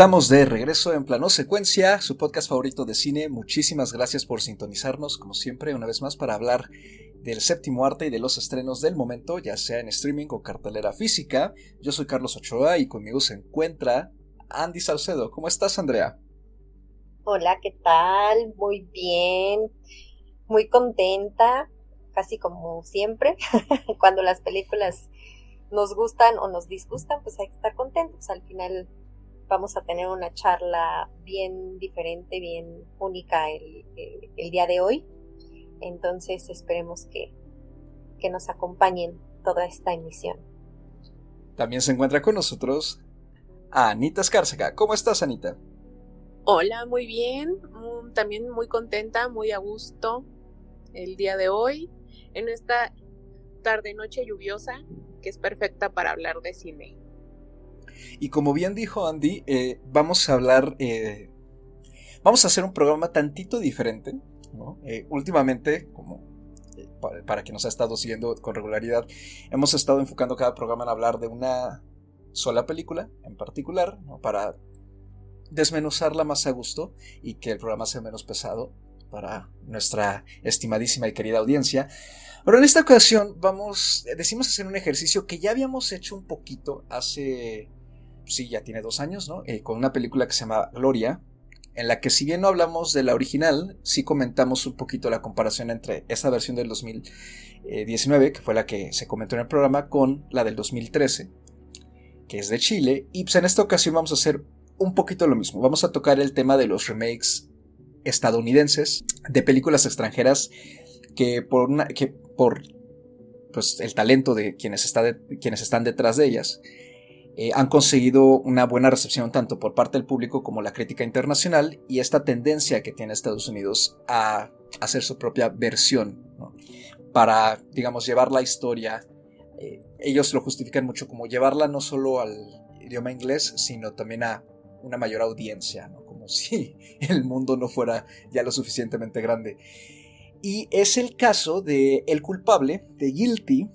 Estamos de regreso en Plano Secuencia, su podcast favorito de cine. Muchísimas gracias por sintonizarnos, como siempre, una vez más para hablar del séptimo arte y de los estrenos del momento, ya sea en streaming o cartelera física. Yo soy Carlos Ochoa y conmigo se encuentra Andy Salcedo. ¿Cómo estás, Andrea? Hola, ¿qué tal? Muy bien, muy contenta, casi como siempre, cuando las películas nos gustan o nos disgustan, pues hay que estar contentos. Al final vamos a tener una charla bien diferente, bien única el, día de hoy. Entonces esperemos que, que nos acompañen toda esta emisión. También se encuentra con nosotros Anita Escárcega. ¿Cómo estás, Anita? Hola, muy bien. Mm, también muy contenta, muy a gusto el día de hoy, en esta tarde-noche lluviosa que es perfecta para hablar de cine. Y como bien dijo Andy, eh, vamos a hablar, eh, vamos a hacer un programa tantito diferente. Eh, últimamente, como para, quien nos ha estado siguiendo con regularidad, hemos estado enfocando cada programa en hablar de una sola película en particular, para desmenuzarla más a gusto y que el programa sea menos pesado para nuestra estimadísima y querida audiencia. Pero en esta ocasión vamos, decimos hacer un ejercicio que ya habíamos hecho un poquito hace sí, ya tiene dos años, ¿no? Eh, con una película que se llama Gloria, en la que si bien no hablamos de la original, sí comentamos un poquito la comparación entre esa versión del 2019, que fue la que se comentó en el programa, con la del 2013, que es de Chile. Y pues en esta ocasión vamos a hacer un poquito lo mismo. Vamos a tocar el tema de los remakes estadounidenses de películas extranjeras que por una, que por pues el talento de quienes, está de, quienes están detrás de ellas eh, han conseguido una buena recepción tanto por parte del público como la crítica internacional y esta tendencia que tiene Estados Unidos a hacer su propia versión para, digamos, llevar la historia. Eh, ellos lo justifican mucho como llevarla no solo al idioma inglés, sino también a una mayor audiencia, como si el mundo no fuera ya lo suficientemente grande. Y es el caso de El culpable, de Guilty,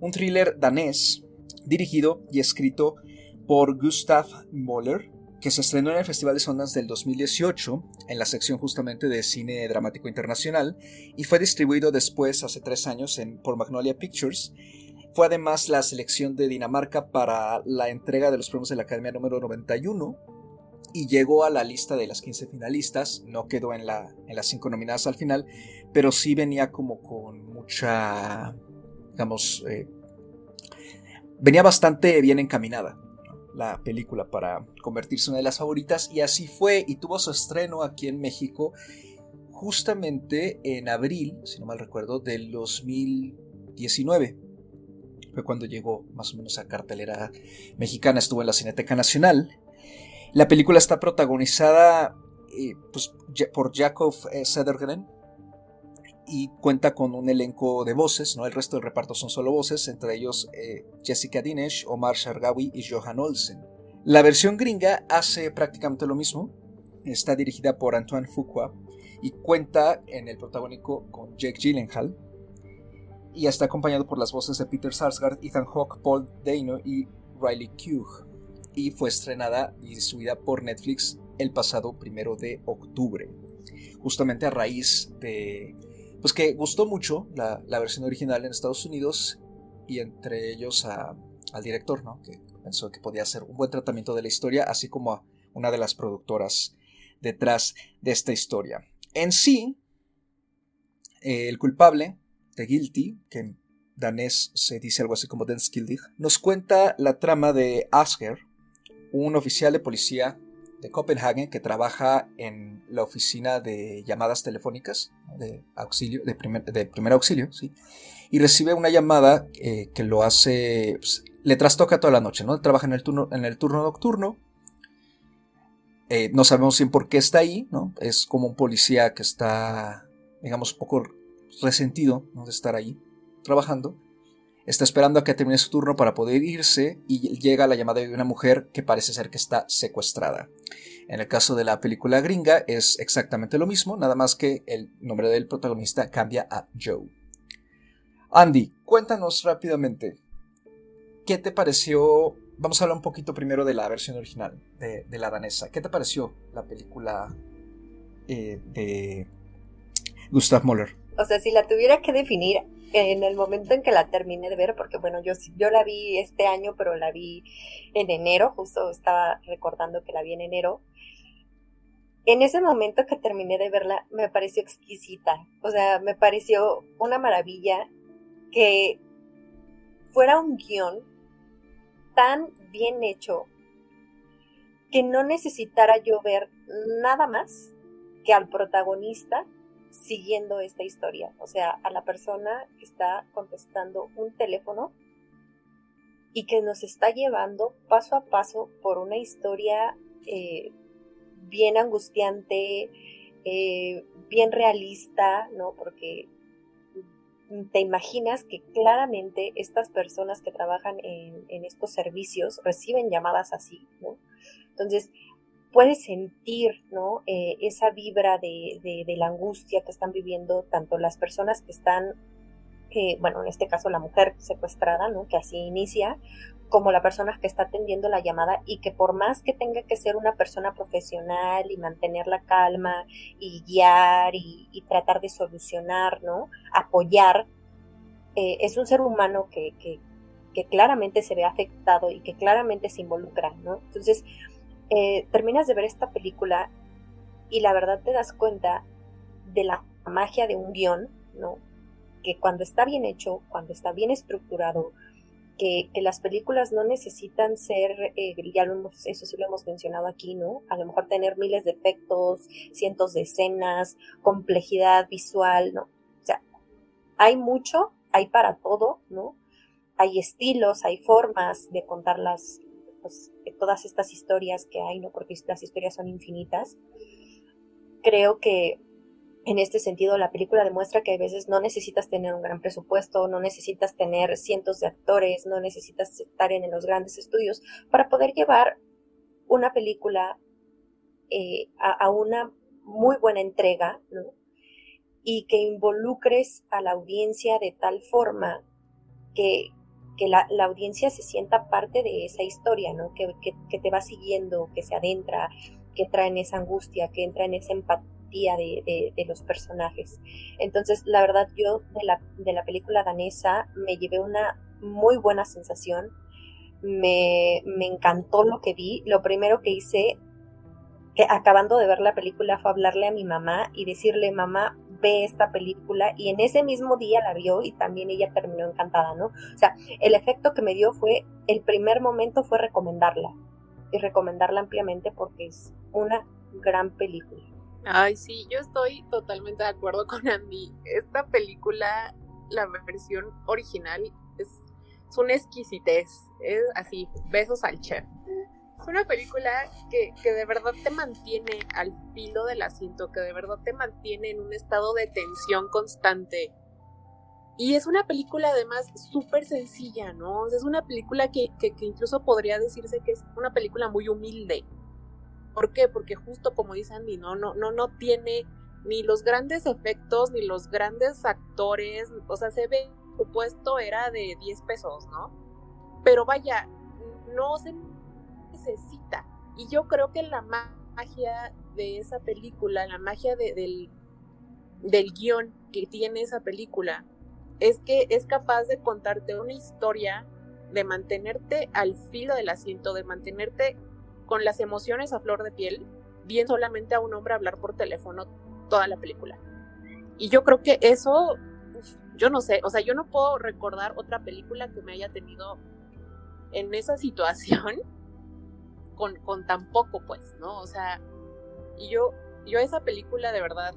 un thriller danés dirigido y escrito por Gustav Moller, que se estrenó en el Festival de Sundance del 2018, en la sección justamente de cine dramático internacional, y fue distribuido después, hace tres años, por Magnolia Pictures. Fue además la selección de Dinamarca para la entrega de los premios de la Academia número 91 y llegó a la lista de las 15 finalistas, no quedó en, la, en las 5 nominadas al final, pero sí venía como con mucha, digamos, eh, venía bastante bien encaminada la película para convertirse en una de las favoritas y así fue y tuvo su estreno aquí en México justamente en abril, si no mal recuerdo, del 2019. Fue cuando llegó más o menos a cartelera mexicana, estuvo en la Cineteca Nacional. La película está protagonizada eh, pues, por Jacob eh, Sedergren, y cuenta con un elenco de voces, ¿no? El resto del reparto son solo voces, entre ellos eh, Jessica Dinesh, Omar Shargawi y Johan Olsen. La versión gringa hace prácticamente lo mismo, está dirigida por Antoine Fuqua y cuenta en el protagónico con Jake Gyllenhaal y está acompañado por las voces de Peter Sarsgaard, Ethan Hawke, Paul Dano y Riley Keough y fue estrenada y distribuida por Netflix el pasado primero de octubre, justamente a raíz de pues que gustó mucho la, versión original en Estados Unidos y entre ellos al director, ¿no? que pensó que podía ser un buen tratamiento de la historia, así como a una de las productoras detrás de esta historia. En sí, eh, el culpable de Guilty, que en danés se dice algo así como Den Skildig, nos cuenta la trama de Asger, un oficial de policía de Copenhague que trabaja en la oficina de llamadas telefónicas de auxilio, de primer, de auxilio, ¿sí? y recibe una llamada eh, que lo hace, pues, le trastoca toda la noche, ¿no? Trabaja en el turno, en el turno nocturno, eh, no sabemos bien por qué está ahí, ¿no? Es como un policía que está, digamos, un poco resentido de estar ahí trabajando Está esperando a que termine su turno para poder irse y llega la llamada de una mujer que parece ser que está secuestrada. En el caso de la película gringa es exactamente lo mismo, nada más que el nombre del protagonista cambia a Joe. Andy, cuéntanos rápidamente, ¿qué te pareció vamos a hablar un poquito primero de la versión original, de, la danesa. ¿Qué te pareció la película eh, de Gustav Mahler? O sea, si la tuviera que definir en el momento en que la terminé de ver, porque bueno, yo, yo la vi este año, pero la vi en enero, justo estaba recordando que la vi en enero. En ese momento que terminé de verla, me pareció exquisita. O sea, me pareció una maravilla que fuera un guion tan bien hecho que no necesitara yo ver nada más que al protagonista siguiendo esta historia, o sea, a la persona que está contestando un teléfono y que nos está llevando paso a paso por una historia eh, bien angustiante, eh, bien realista, ¿no? Porque te imaginas que claramente estas personas que trabajan en, en estos servicios reciben llamadas así, ¿no? Entonces, puedes sentir ¿no? Eh, esa vibra de, de, la angustia que están viviendo tanto las personas que están, eh, bueno, en este caso la mujer secuestrada, ¿no? que así inicia, como la persona que está atendiendo la llamada y que por más que tenga que ser una persona profesional y mantener la calma y guiar y, tratar de solucionar, ¿no? apoyar, eh, es un ser humano que, que, que claramente se ve afectado y que claramente se involucra, ¿no? Entonces, eh, terminas de ver esta película y la verdad te das cuenta de la magia de un guion, ¿no? Que cuando está bien hecho, cuando está bien estructurado, que, las películas no necesitan ser, eh, ya lo hemos, eso sí lo hemos mencionado aquí, ¿no? A lo mejor tener miles de efectos, cientos de escenas, complejidad visual, ¿no? O sea, hay mucho, hay para todo, ¿no? Hay estilos, hay formas de contar las, pues, todas estas historias que hay, ¿no? Porque las historias son infinitas. Creo que en este sentido la película demuestra que a veces no necesitas tener un gran presupuesto, no necesitas tener cientos de actores, no necesitas estar en los grandes estudios para poder llevar una película eh, a, una muy buena entrega. Y que involucres a la audiencia de tal forma que, que la, audiencia se sienta parte de esa historia, ¿no? Que, te va siguiendo, que se adentra, que trae en esa angustia, que entra en esa empatía de, los personajes. Entonces, la verdad, yo de la, de la película danesa me llevé una muy buena sensación. Me, me encantó lo que vi. Lo primero que hice que acabando de ver la película fue hablarle a mi mamá y decirle, mamá, ve esta película y en ese mismo día la vio y también ella terminó encantada, ¿no? O sea, el efecto que me dio fue, el primer momento fue recomendarla y recomendarla ampliamente porque es una gran película. Ay, sí, yo estoy totalmente de acuerdo con Andy. Esta película, la versión original, es, una exquisitez. Es así, besos al chef. Es una película que, de verdad te mantiene al filo del asiento, que de verdad te mantiene en un estado de tensión constante. Y es una película además súper sencilla, ¿no? es una película que, incluso podría decirse que es una película muy humilde. ¿Por qué? Porque justo como dice Andy, ¿no? No, no, no tiene ni los grandes efectos, ni los grandes actores. O sea, se ve, su puesto era de 10 pesos, ¿no? Pero vaya, no se Y yo creo que la magia de esa película, la magia del, del guion que tiene esa película, es que es capaz de contarte una historia, de mantenerte al filo del asiento, de mantenerte con las emociones a flor de piel, bien solamente a un hombre hablar por teléfono toda la película. Y yo creo que eso, yo no sé, o sea, yo no puedo recordar otra película que me haya tenido en esa situación con, con tan poco, pues, ¿no? O sea, y yo, yo esa película de verdad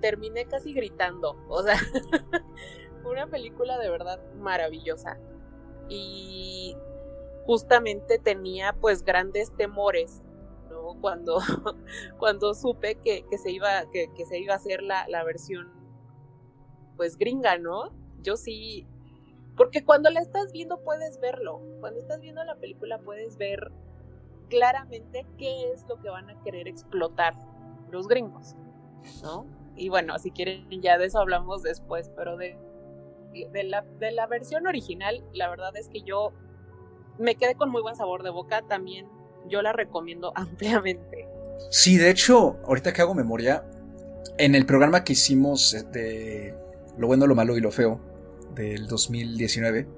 terminé casi gritando, o sea, una película de verdad maravillosa. Y justamente tenía pues grandes temores, ¿no? Cuando, cuando supe que, que se iba, que, que, se iba a hacer la, la versión pues gringa, ¿no? Yo sí, porque cuando la estás viendo puedes verlo. Cuando estás viendo la película puedes ver claramente qué es lo que van a querer explotar los gringos, ¿no? Y bueno, si quieren ya de eso hablamos después, pero de, de, la, de la versión original, la verdad es que yo me quedé con muy buen sabor de boca, también yo la recomiendo ampliamente. Sí, de hecho, ahorita que hago memoria, en el programa que hicimos de Lo bueno, lo malo y lo feo del 2019,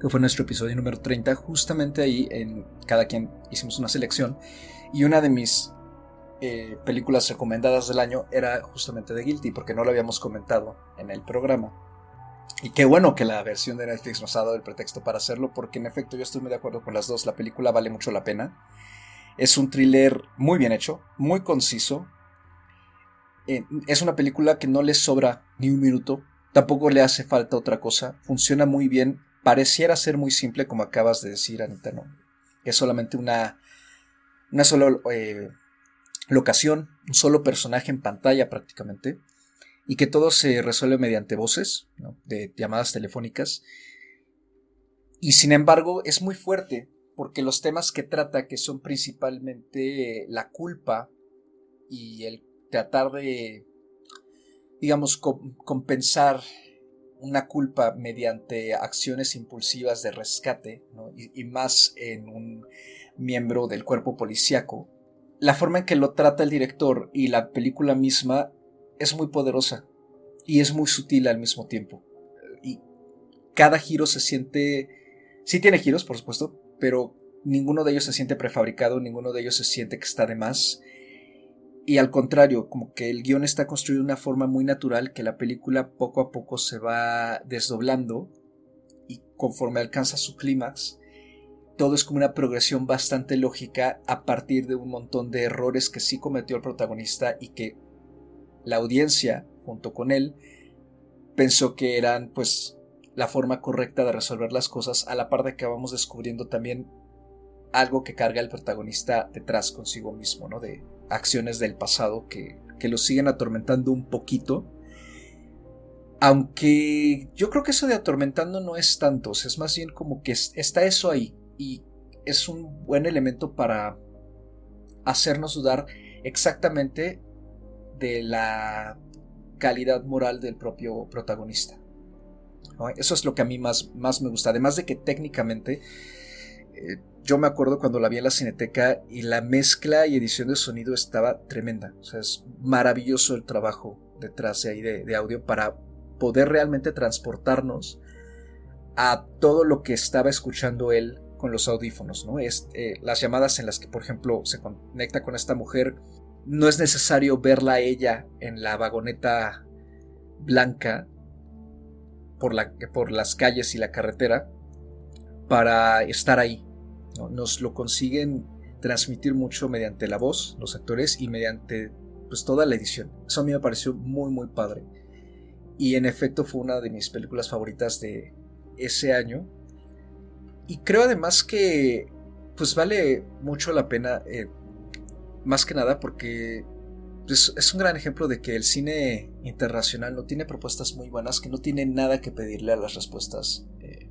que fue nuestro episodio número 30, justamente ahí en cada quien hicimos una selección y una de mis eh, películas recomendadas del año era justamente de Guilty, porque no lo habíamos comentado en el programa. Y qué bueno que la versión de Netflix nos ha dado el pretexto para hacerlo, porque en efecto yo estoy muy de acuerdo con las dos. La película vale mucho la pena. Es un thriller muy bien hecho, muy conciso. Eh, es una película que no le sobra ni un minuto, tampoco le hace falta otra cosa. Funciona muy bien. Pareciera ser muy simple, como acabas de decir, Anita, ¿no? Es solamente una, una sola eh, locación, un solo personaje en pantalla prácticamente y que todo se resuelve mediante voces, de llamadas telefónicas. Y sin embargo es muy fuerte porque los temas que trata, que son principalmente la culpa y el tratar de, digamos, compensar una culpa mediante acciones impulsivas de rescate, y, más en un miembro del cuerpo policíaco, la forma en que lo trata el director y la película misma es muy poderosa y es muy sutil al mismo tiempo. Y cada giro se siente... Sí tiene giros, por supuesto, pero ninguno de ellos se siente prefabricado, ninguno de ellos se siente que está de más. Y al contrario, como que el guion está construido de una forma muy natural que la película poco a poco se va desdoblando y conforme alcanza su clímax, todo es como una progresión bastante lógica a partir de un montón de errores que sí cometió el protagonista y que la audiencia, junto con él, pensó que eran pues la forma correcta de resolver las cosas, a la par de que vamos descubriendo también algo que carga el protagonista detrás consigo mismo, ¿no? De acciones del pasado que, que lo siguen atormentando un poquito. Aunque yo creo que eso de atormentando no es tanto, es más bien como que está eso ahí y es un buen elemento para hacernos dudar exactamente de la calidad moral del propio protagonista. Eso es lo que a mí más, más me gusta. Además de que técnicamente, eh, yo me acuerdo cuando la vi en la cineteca y la mezcla y edición de sonido estaba tremenda. O sea, es maravilloso el trabajo detrás de ahí de, audio para poder realmente transportarnos a todo lo que estaba escuchando él con los audífonos, ¿no? Es, eh, las llamadas en las que, por ejemplo, se conecta con esta mujer no es necesario verla a ella en la vagoneta blanca por, por las calles y la carretera para estar ahí. Nos lo consiguen transmitir mucho mediante la voz, los actores y mediante pues, toda la edición. Eso a mí me pareció muy muy padre. Y en efecto fue una de mis películas favoritas de ese año. Y creo además que pues vale mucho la pena eh, más que nada porque pues, es un gran ejemplo de que el cine internacional no tiene propuestas muy buenas, que no tiene nada que pedirle a las respuestas,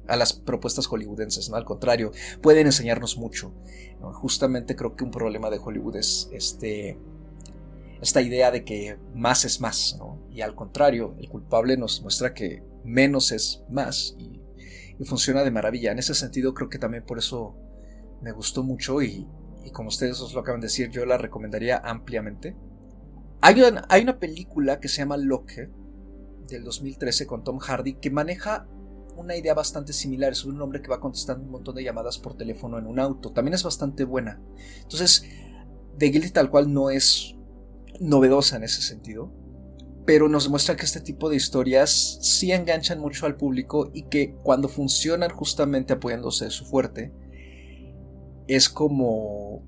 a las propuestas hollywoodenses, ¿no? Al contrario, pueden enseñarnos mucho. Justamente creo que un problema de Hollywood es este, esta idea de que más es más, Y al contrario, el culpable nos muestra que menos es más y, funciona de maravilla. En ese sentido creo que también por eso me gustó mucho y, y como ustedes os lo acaban de decir, yo la recomendaría ampliamente. Hay una película que se llama Locke, del 2013, con Tom Hardy, que maneja una idea bastante similar. Es un hombre que va contestando un montón de llamadas por teléfono en un auto. También es bastante buena. Entonces, The Guilty tal cual no es novedosa en ese sentido. Pero nos demuestra que este tipo de historias sí enganchan mucho al público y que cuando funcionan justamente apoyándose de su fuerte, es como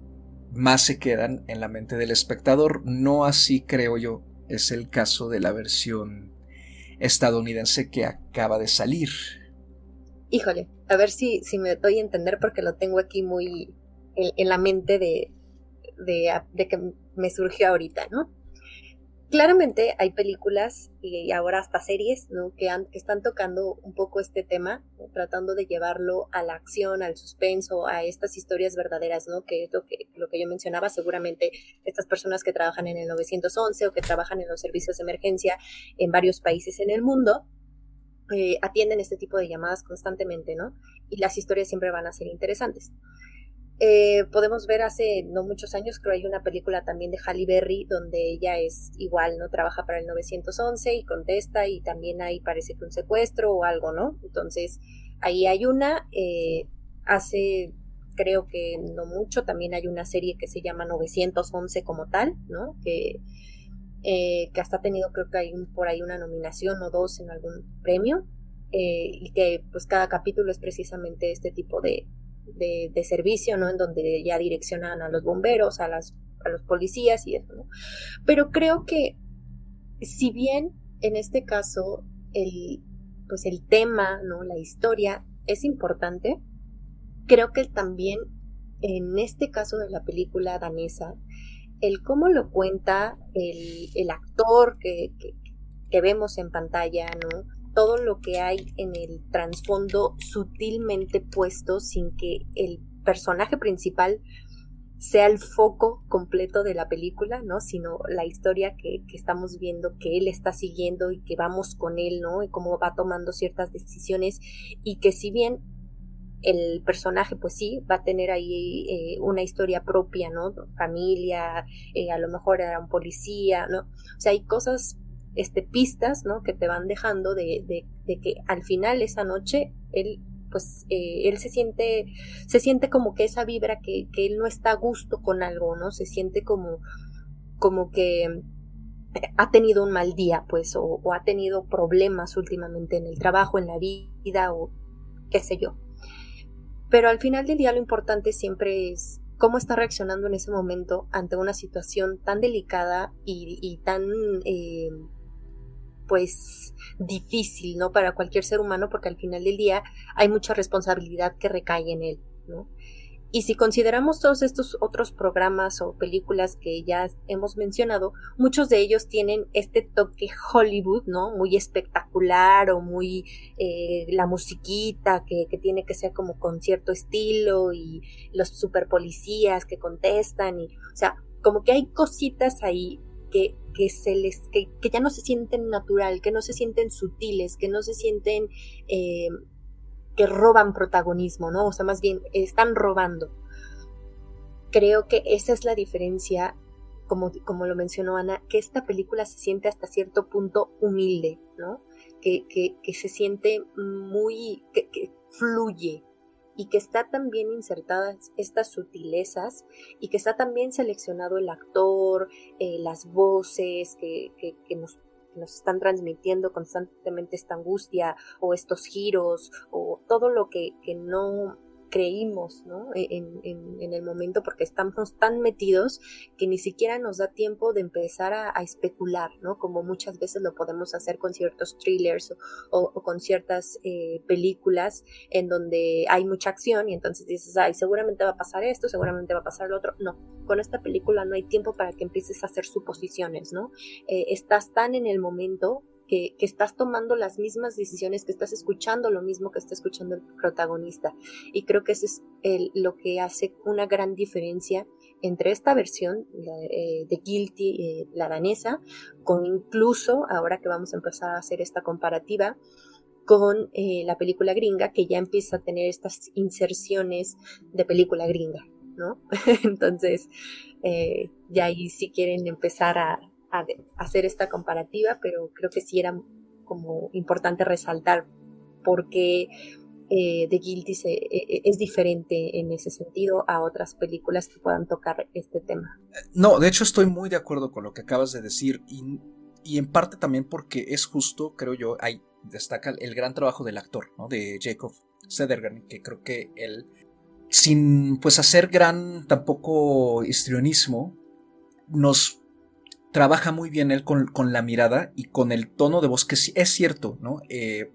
más se quedan en la mente del espectador. No así creo yo es el caso de la versión estadounidense que acaba de salir. Híjole, a ver si, me doy a entender porque lo tengo aquí muy en, la mente de, que me surgió ahorita, ¿no? claramente hay películas y ahora hasta series ¿no? que, están tocando un poco este tema, tratando de llevarlo a la acción, al suspenso, a estas historias verdaderas, ¿no? que es lo que, lo que yo mencionaba, seguramente estas personas que trabajan en el 911 o que trabajan en los servicios de emergencia en varios países en el mundo, eh, atienden este tipo de llamadas constantemente, ¿no? Y las historias siempre van a ser interesantes. Eh, podemos ver hace no muchos años, creo hay una película también de Halle Berry donde ella es igual, ¿no? Trabaja para el 911 y contesta y también ahí parece que un secuestro o algo, ¿no? Entonces, ahí hay una, eh, hace creo que no mucho, también hay una serie que se llama 911 como tal, ¿no? Que, eh, que hasta ha tenido creo que hay por ahí una nominación o dos en algún premio y que pues cada capítulo es precisamente este tipo de, de, servicio, ¿no? En donde ya direccionan a los bomberos, a, las, a los policías y eso, ¿no? Pero creo que si bien en este caso el, pues el tema, ¿no? La historia es importante, creo que también en este caso de la película danesa, el cómo lo cuenta el, el actor que, que, que, vemos en pantalla, ¿no? todo lo que hay en el trasfondo sutilmente puesto sin que el personaje principal sea el foco completo de la película, ¿no? Sino la historia que, estamos viendo, que él está siguiendo y que vamos con él, ¿no? Y cómo va tomando ciertas decisiones y que si bien el personaje, pues sí, va a tener ahí eh, una historia propia, ¿no? Familia, eh, a lo mejor era un policía, ¿no? O sea, hay cosas este, pistas, ¿no? Que te van dejando de, de, que al final esa noche él, pues, eh, él se siente, se siente como que esa vibra que, que él no está a gusto con algo, ¿no? Se siente como, como que ha tenido un mal día, pues, o ha tenido problemas últimamente en el trabajo, en la vida, o qué sé yo. Pero al final del día lo importante siempre es cómo está reaccionando en ese momento ante una situación tan delicada y, y tan eh, pues difícil, ¿no? Para cualquier ser humano porque al final del día hay mucha responsabilidad que recae en él, ¿no? Y si consideramos todos estos otros programas o películas que ya hemos mencionado, muchos de ellos tienen este toque Hollywood, ¿no? Muy espectacular o muy eh, la musiquita que, que, tiene que ser como con cierto estilo y los super policías que contestan y, o sea, como que hay cositas ahí que, que se les, que, que, ya no se sienten natural, que no se sienten sutiles, que no se sienten eh, que roban protagonismo, ¿no? O sea, más bien están robando. Creo que esa es la diferencia, como, como lo mencionó Ana, que esta película se siente hasta cierto punto humilde, ¿no? Que, que, que se siente muy, que, que fluye, y que está también insertadas estas sutilezas y que está también seleccionado el actor, eh, las voces que, que, que nos nos están transmitiendo constantemente esta angustia o estos giros o todo lo que, que no creímos ¿no? E, en, el momento porque estamos tan metidos que ni siquiera nos da tiempo de empezar a, especular, ¿no? como muchas veces lo podemos hacer con ciertos thrillers o, o con ciertas eh, películas en donde hay mucha acción y entonces dices, ay, seguramente va a pasar esto, seguramente va a pasar lo otro. No, con esta película no hay tiempo para que empieces a hacer suposiciones, ¿no? Eh, estás tan en el momento que, estás tomando las mismas decisiones, que estás escuchando lo mismo que está escuchando el protagonista. Y creo que eso es lo que hace una gran diferencia entre esta versión eh, de Guilty, eh, la danesa, con incluso, ahora que vamos a empezar a hacer esta comparativa, con eh, la película gringa, que ya empieza a tener estas inserciones de película gringa, ¿no? Entonces, ya ahí si quieren empezar a, hacer esta comparativa, pero creo que sí era como importante resaltar porque eh, The Guilty se, eh, es diferente en ese sentido a otras películas que puedan tocar este tema. No, de hecho estoy muy de acuerdo con lo que acabas de decir y, y en parte también porque es justo, creo yo, ahí destaca el gran trabajo del actor, ¿no? De Jacob Sedergren, que creo que él, sin pues hacer gran tampoco histrionismo, nos trabaja muy bien él con, con, la mirada y con el tono de voz, que es cierto, ¿no? Eh,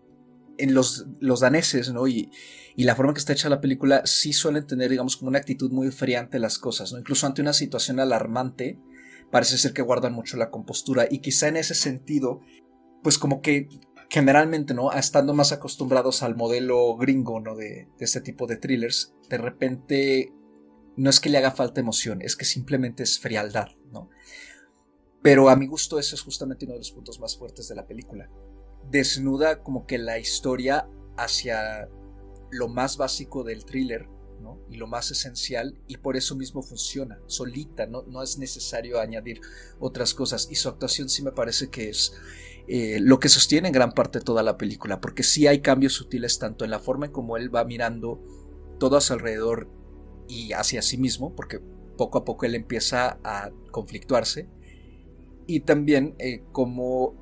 en los, los, daneses, ¿no? Y, y, la forma que está hecha la película sí suelen tener, digamos, como una actitud muy fría ante las cosas, ¿no? Incluso ante una situación alarmante, parece ser que guardan mucho la compostura y quizá en ese sentido, pues como que generalmente, ¿no? Estando más acostumbrados al modelo gringo, ¿no? De, de este tipo de thrillers, de repente no es que le haga falta emoción, es que simplemente es frialdad, ¿no? Pero a mi gusto ese es justamente uno de los puntos más fuertes de la película. desnuda como que la historia hacia lo más básico del thriller ¿no? y lo más esencial y por eso mismo funciona solita, no, no es necesario añadir otras cosas y su actuación sí me parece que es eh, lo que sostiene en gran parte toda la película porque sí hay cambios sutiles tanto en la forma en como él va mirando todo a su alrededor y hacia sí mismo porque poco a poco él empieza a conflictuarse y también eh, como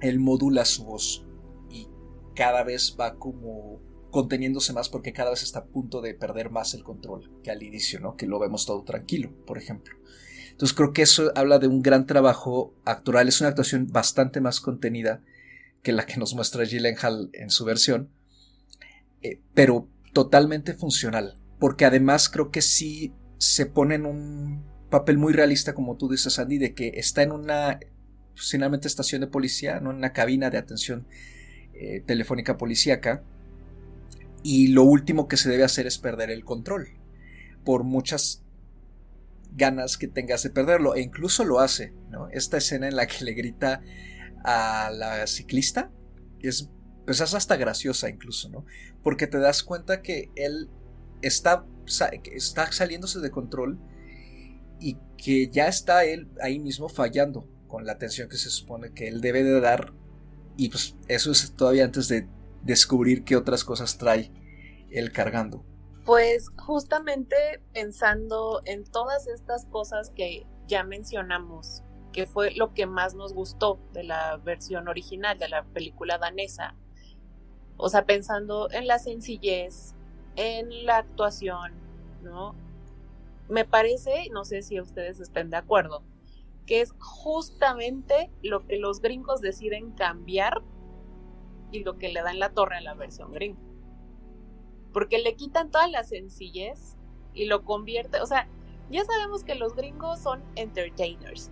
él modula su voz y cada vez va como conteniéndose más porque cada vez está a punto de perder más el control que al inicio, ¿no? Que lo vemos todo tranquilo, por ejemplo. Entonces creo que eso habla de un gran trabajo actoral, es una actuación bastante más contenida que la que nos muestra Gyllenhaal en su versión, eh, pero totalmente funcional, porque además creo que sí se pone en un papel muy realista, como tú dices, Andy, de que está en una finalmente estación de policía, ¿no? en una cabina de atención eh, telefónica policíaca, y lo último que se debe hacer es perder el control, por muchas ganas que tengas de perderlo, e incluso lo hace, ¿no? Esta escena en la que le grita a la ciclista es, pues es hasta graciosa incluso, ¿no? Porque te das cuenta que él está, está saliéndose de control y que ya está él ahí mismo fallando con la atención que se supone que él debe de dar y pues eso es todavía antes de descubrir qué otras cosas trae él cargando. Pues justamente pensando en todas estas cosas que ya mencionamos, que fue lo que más nos gustó de la versión original de la película danesa. O sea, pensando en la sencillez, en la actuación, ¿no? Me parece, no sé si ustedes estén de acuerdo, que es justamente lo que los gringos deciden cambiar y lo que le dan la torre a la versión gringa. Porque le quitan toda la sencillez y lo convierte, o sea, ya sabemos que los gringos son entertainers,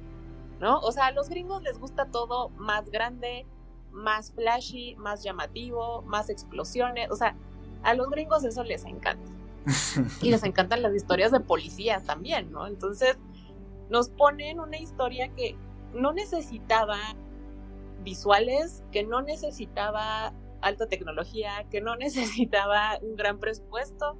¿no? O sea, a los gringos les gusta todo más grande, más flashy, más llamativo, más explosiones, o sea, a los gringos eso les encanta. y les encantan las historias de policías también, ¿no? Entonces, nos ponen una historia que no necesitaba visuales, que no necesitaba alta tecnología, que no necesitaba un gran presupuesto.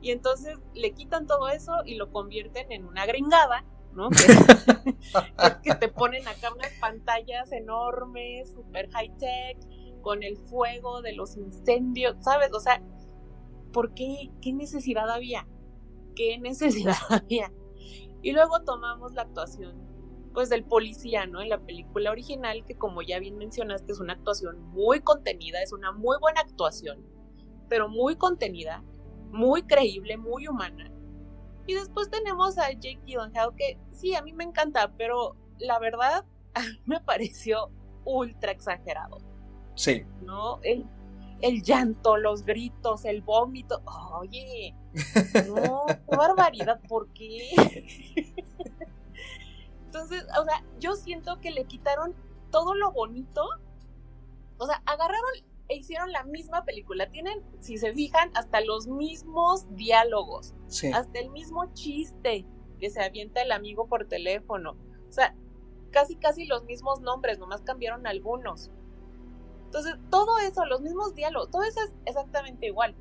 Y entonces le quitan todo eso y lo convierten en una gringada, ¿no? Que, te ponen acá unas pantallas enormes, super high tech, con el fuego de los incendios, ¿sabes? O sea, ¿por qué? ¿Qué necesidad había? ¿Qué necesidad había? Y luego tomamos la actuación pues del policía, ¿no? En la película original, que como ya bien mencionaste, es una actuación muy contenida, es una muy buena actuación, pero muy contenida, muy creíble, muy humana. Y después tenemos a Jake Gyllenhaal, que sí, a mí me encanta, pero la verdad, a mí me pareció ultra exagerado. Sí. ¿No? El, el llanto, los gritos, el vómito. Oye, no, qué barbaridad, ¿por qué? Entonces, o sea, yo siento que le quitaron todo lo bonito. O sea, agarraron e hicieron la misma película. Tienen, si se fijan, hasta los mismos diálogos. Hasta el mismo chiste que se avienta el amigo por teléfono. O sea, casi, casi los mismos nombres, nomás cambiaron algunos. Entonces, todo eso, los mismos diálogos, todo eso es exactamente igual.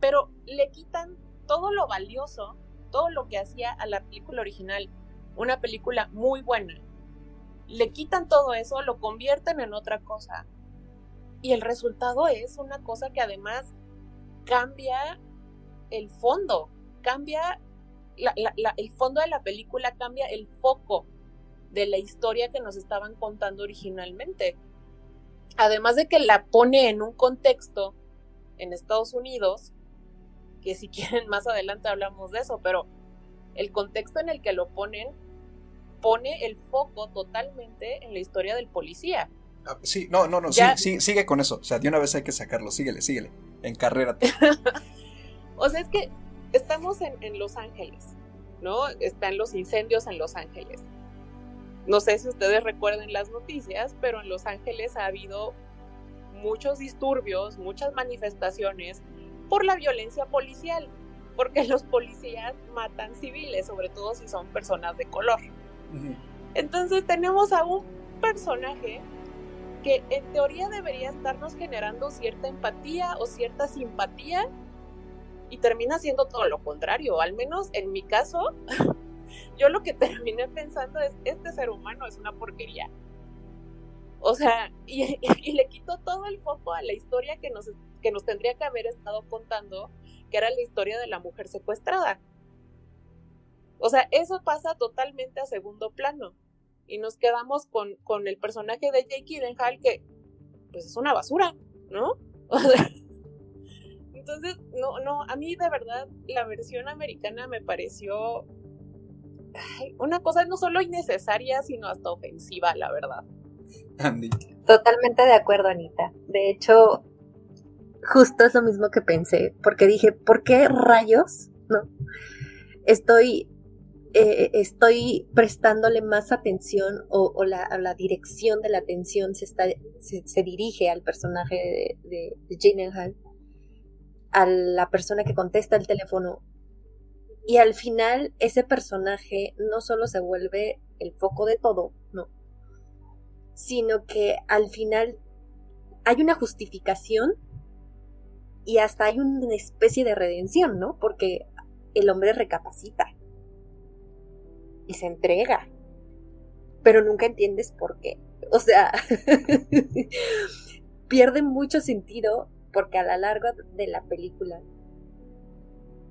Pero le quitan todo lo valioso, todo lo que hacía a la película original una película muy buena. Le quitan todo eso, lo convierten en otra cosa. Y el resultado es una cosa que además cambia el fondo, cambia el fondo de la película, cambia el foco de la historia que nos estaban contando originalmente. Además de que la pone en un contexto en Estados Unidos, que si quieren más adelante hablamos de eso, pero el contexto en el que lo ponen pone el foco totalmente en la historia del policía. Ah, sí, no, no, no, sí, sigue con eso. O sea, de una vez hay que sacarlo, síguele, síguele. En carrera. o sea, es que estamos en, Los Ángeles, ¿no? Están los incendios en Los Ángeles. No sé si ustedes recuerden las noticias, pero en Los Ángeles ha habido muchos disturbios, muchas manifestaciones por la violencia policial porque los policías matan civiles, sobre todo si son personas de color. Entonces tenemos a un personaje que en teoría debería estarnos generando cierta empatía o cierta simpatía y termina siendo todo lo contrario, al menos en mi caso, yo lo que terminé pensando es, este ser humano es una porquería. O sea, y, le quito todo el foco a la historia que nos, que nos tendría que haber estado contando, que era la historia de la mujer secuestrada. O sea, eso pasa totalmente a segundo plano. Y nos quedamos con, con el personaje de Jake Gyllenhaal que, pues, es una basura, ¿no? Entonces, no, no, a mí de verdad la versión americana me pareció una cosa no solo innecesaria, sino hasta ofensiva, la verdad. Andy. Totalmente de acuerdo, Anita. De hecho, justo es lo mismo que pensé, porque dije, ¿por qué rayos? No. Estoy, eh, estoy prestándole más atención o, la, dirección de la atención se, está, se, dirige al personaje de, de, Jane Hall, a la persona que contesta el teléfono y al final ese personaje no solo se vuelve el foco de todo, no, sino que al final hay una justificación y hasta hay una especie de redención, ¿no? Porque el hombre recapacita y se entrega, pero nunca entiendes por qué. O sea, pierde mucho sentido porque a lo largo de la película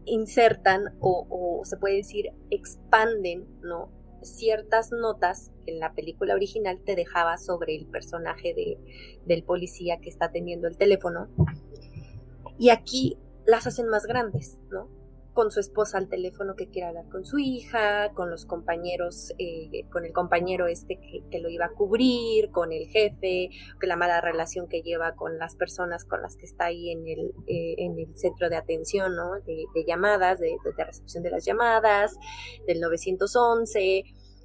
insertan o, se puede decir expanden, ¿no? ciertas notas que en la película original te dejaba sobre el personaje de, del policía que está teniendo el teléfono. Y aquí las hacen más grandes, ¿no? Con su esposa al teléfono que quiere hablar con su hija, con los compañeros, eh, con el compañero este que, lo iba a cubrir, con el jefe, la mala relación que lleva con las personas con las que está ahí en el, eh, en el centro de atención, ¿no? De, llamadas, de, de, recepción de las llamadas, del 911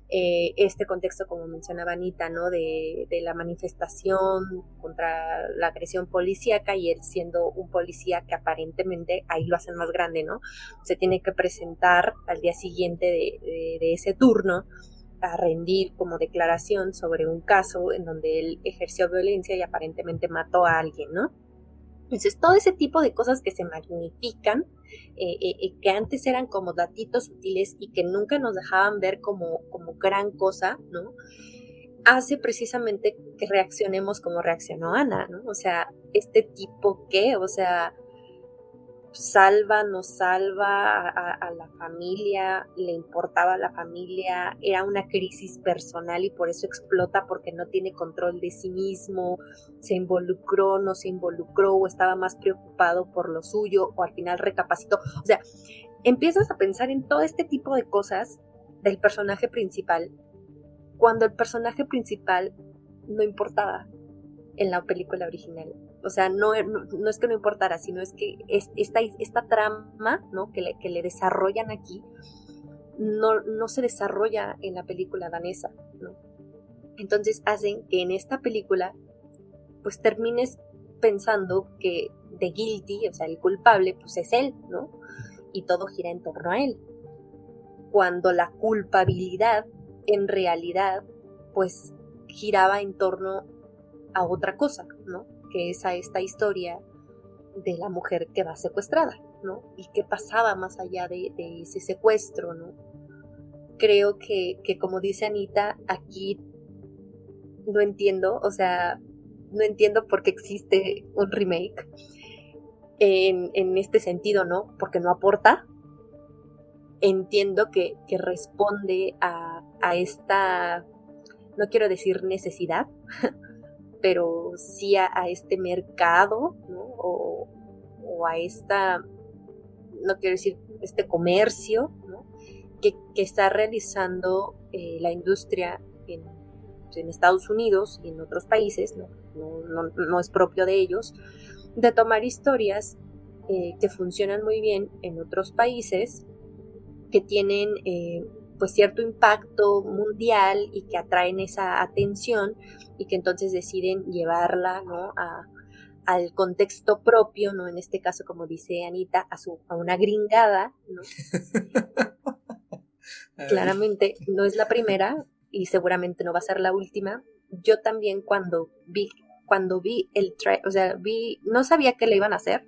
eh, este contexto, como mencionaba Anita, ¿no? De, de, la manifestación contra la agresión policíaca y él siendo un policía que aparentemente ahí lo hacen más grande, ¿no? Se tiene que presentar al día siguiente de, de ese turno a rendir como declaración sobre un caso en donde él ejerció violencia y aparentemente mató a alguien, ¿no? Entonces, todo ese tipo de cosas que se magnifican, eh, eh, eh, que antes eran como datitos sutiles y que nunca nos dejaban ver como, como gran cosa, ¿no? Hace precisamente que reaccionemos como reaccionó Ana, ¿no? O sea, este tipo que, o sea, salva, no salva a, la familia, le importaba a la familia, era una crisis personal y por eso explota porque no tiene control de sí mismo, se involucró, no se involucró o estaba más preocupado por lo suyo o al final recapacitó. O sea, empiezas a pensar en todo este tipo de cosas del personaje principal cuando el personaje principal no importaba en la película original. O sea, no, no, es que no importara, sino es que esta, esta trama ¿no? que, le, que le desarrollan aquí no, no se desarrolla en la película danesa. ¿no? Entonces hacen que en esta película pues termines pensando que The Guilty, o sea, el culpable, pues es él, ¿no? Y todo gira en torno a él. Cuando la culpabilidad en realidad pues giraba en torno a otra cosa, ¿no? Que es a esta historia de la mujer que va secuestrada, ¿no? Y qué pasaba más allá de, ese secuestro, ¿no? Creo que, como dice Anita, aquí no entiendo, o sea, no entiendo por qué existe un remake en, este sentido, ¿no? Porque no aporta. Entiendo que, responde a, a esta, no quiero decir necesidad, pero sí a, este mercado, ¿no? O, a esta, no quiero decir, este comercio, ¿no? Que, está realizando eh, la industria en, Estados Unidos y en otros países, ¿no? No, es propio de ellos, de tomar historias eh, que funcionan muy bien en otros países, que tienen eh, pues cierto impacto mundial y que atraen esa atención y que entonces deciden llevarla ¿no? a, al contexto propio, ¿no? En este caso, como dice Anita, a, su, a una gringada, ¿no? Claramente no es la primera y seguramente no va a ser la última. yo también cuando vi, cuando vi el trailer, o sea, vi, no sabía que le iban a hacer.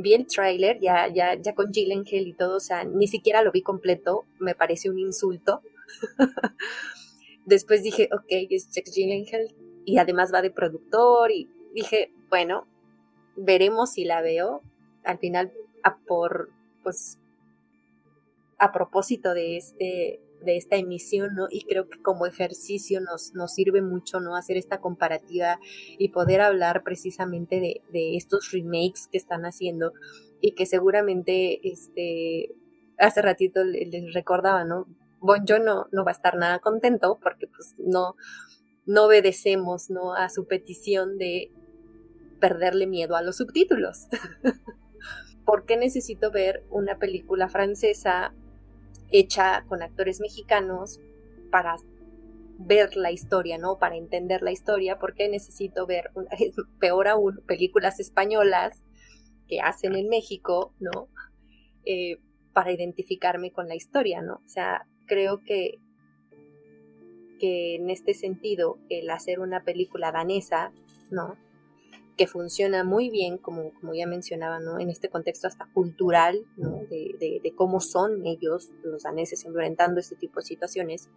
Vi el tráiler ya, ya, ya con Gyllenhaal y todo, o sea, ni siquiera lo vi completo, me parece un insulto. Después dije, ok, es Jack Gyllenhaal y además va de productor y dije, bueno, veremos si la veo. Al final, a por, pues, a propósito de este de esta emisión, ¿no? Y creo que como ejercicio nos, nos sirve mucho, ¿no? Hacer esta comparativa y poder hablar precisamente de, de estos remakes que están haciendo y que seguramente, este, hace ratito les recordaba, ¿no? Bon yo no, no va a estar nada contento porque pues no, no obedecemos, ¿no? A su petición de perderle miedo a los subtítulos. ¿Por qué necesito ver una película francesa hecha con actores mexicanos para ver la historia, ¿no? Para entender la historia, porque necesito ver, peor aún, películas españolas que hacen en México, ¿no? Eh, para identificarme con la historia, ¿no? O sea, creo que, que en este sentido, el hacer una película danesa, ¿no? Que funciona muy bien, como, como ya mencionaba, ¿no? en este contexto hasta cultural, ¿no? de, de, cómo son ellos, los daneses, enfrentando este tipo de situaciones.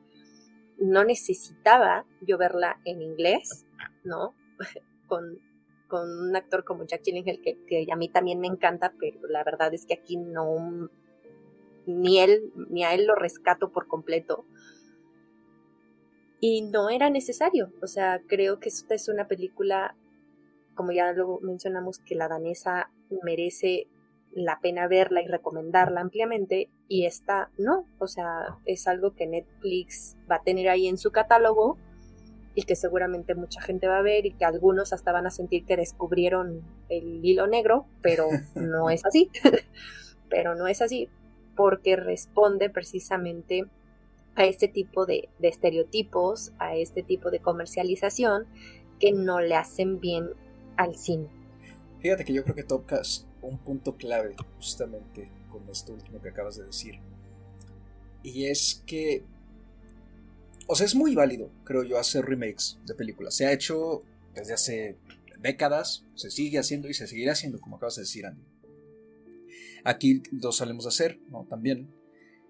No necesitaba yo verla en inglés, ¿no? con, con un actor como Jack Gyllenhaal, que, que a mí también me encanta, pero la verdad es que aquí no, ni él, ni a él lo rescato por completo. Y no era necesario, o sea, creo que esta es una película como ya lo mencionamos, que la danesa merece la pena verla y recomendarla ampliamente y esta no, o sea, es algo que Netflix va a tener ahí en su catálogo y que seguramente mucha gente va a ver y que algunos hasta van a sentir que descubrieron el hilo negro, pero no es así, pero no es así porque responde precisamente a este tipo de, de estereotipos, a este tipo de comercialización que no le hacen bien al cine. Fíjate que yo creo que tocas un punto clave justamente con esto último que acabas de decir. Y es que, o sea, es muy válido, creo yo, hacer remakes de películas. Se ha hecho desde hace décadas, se sigue haciendo y se seguirá haciendo, como acabas de decir, Andy. Aquí lo solemos hacer, ¿no? También.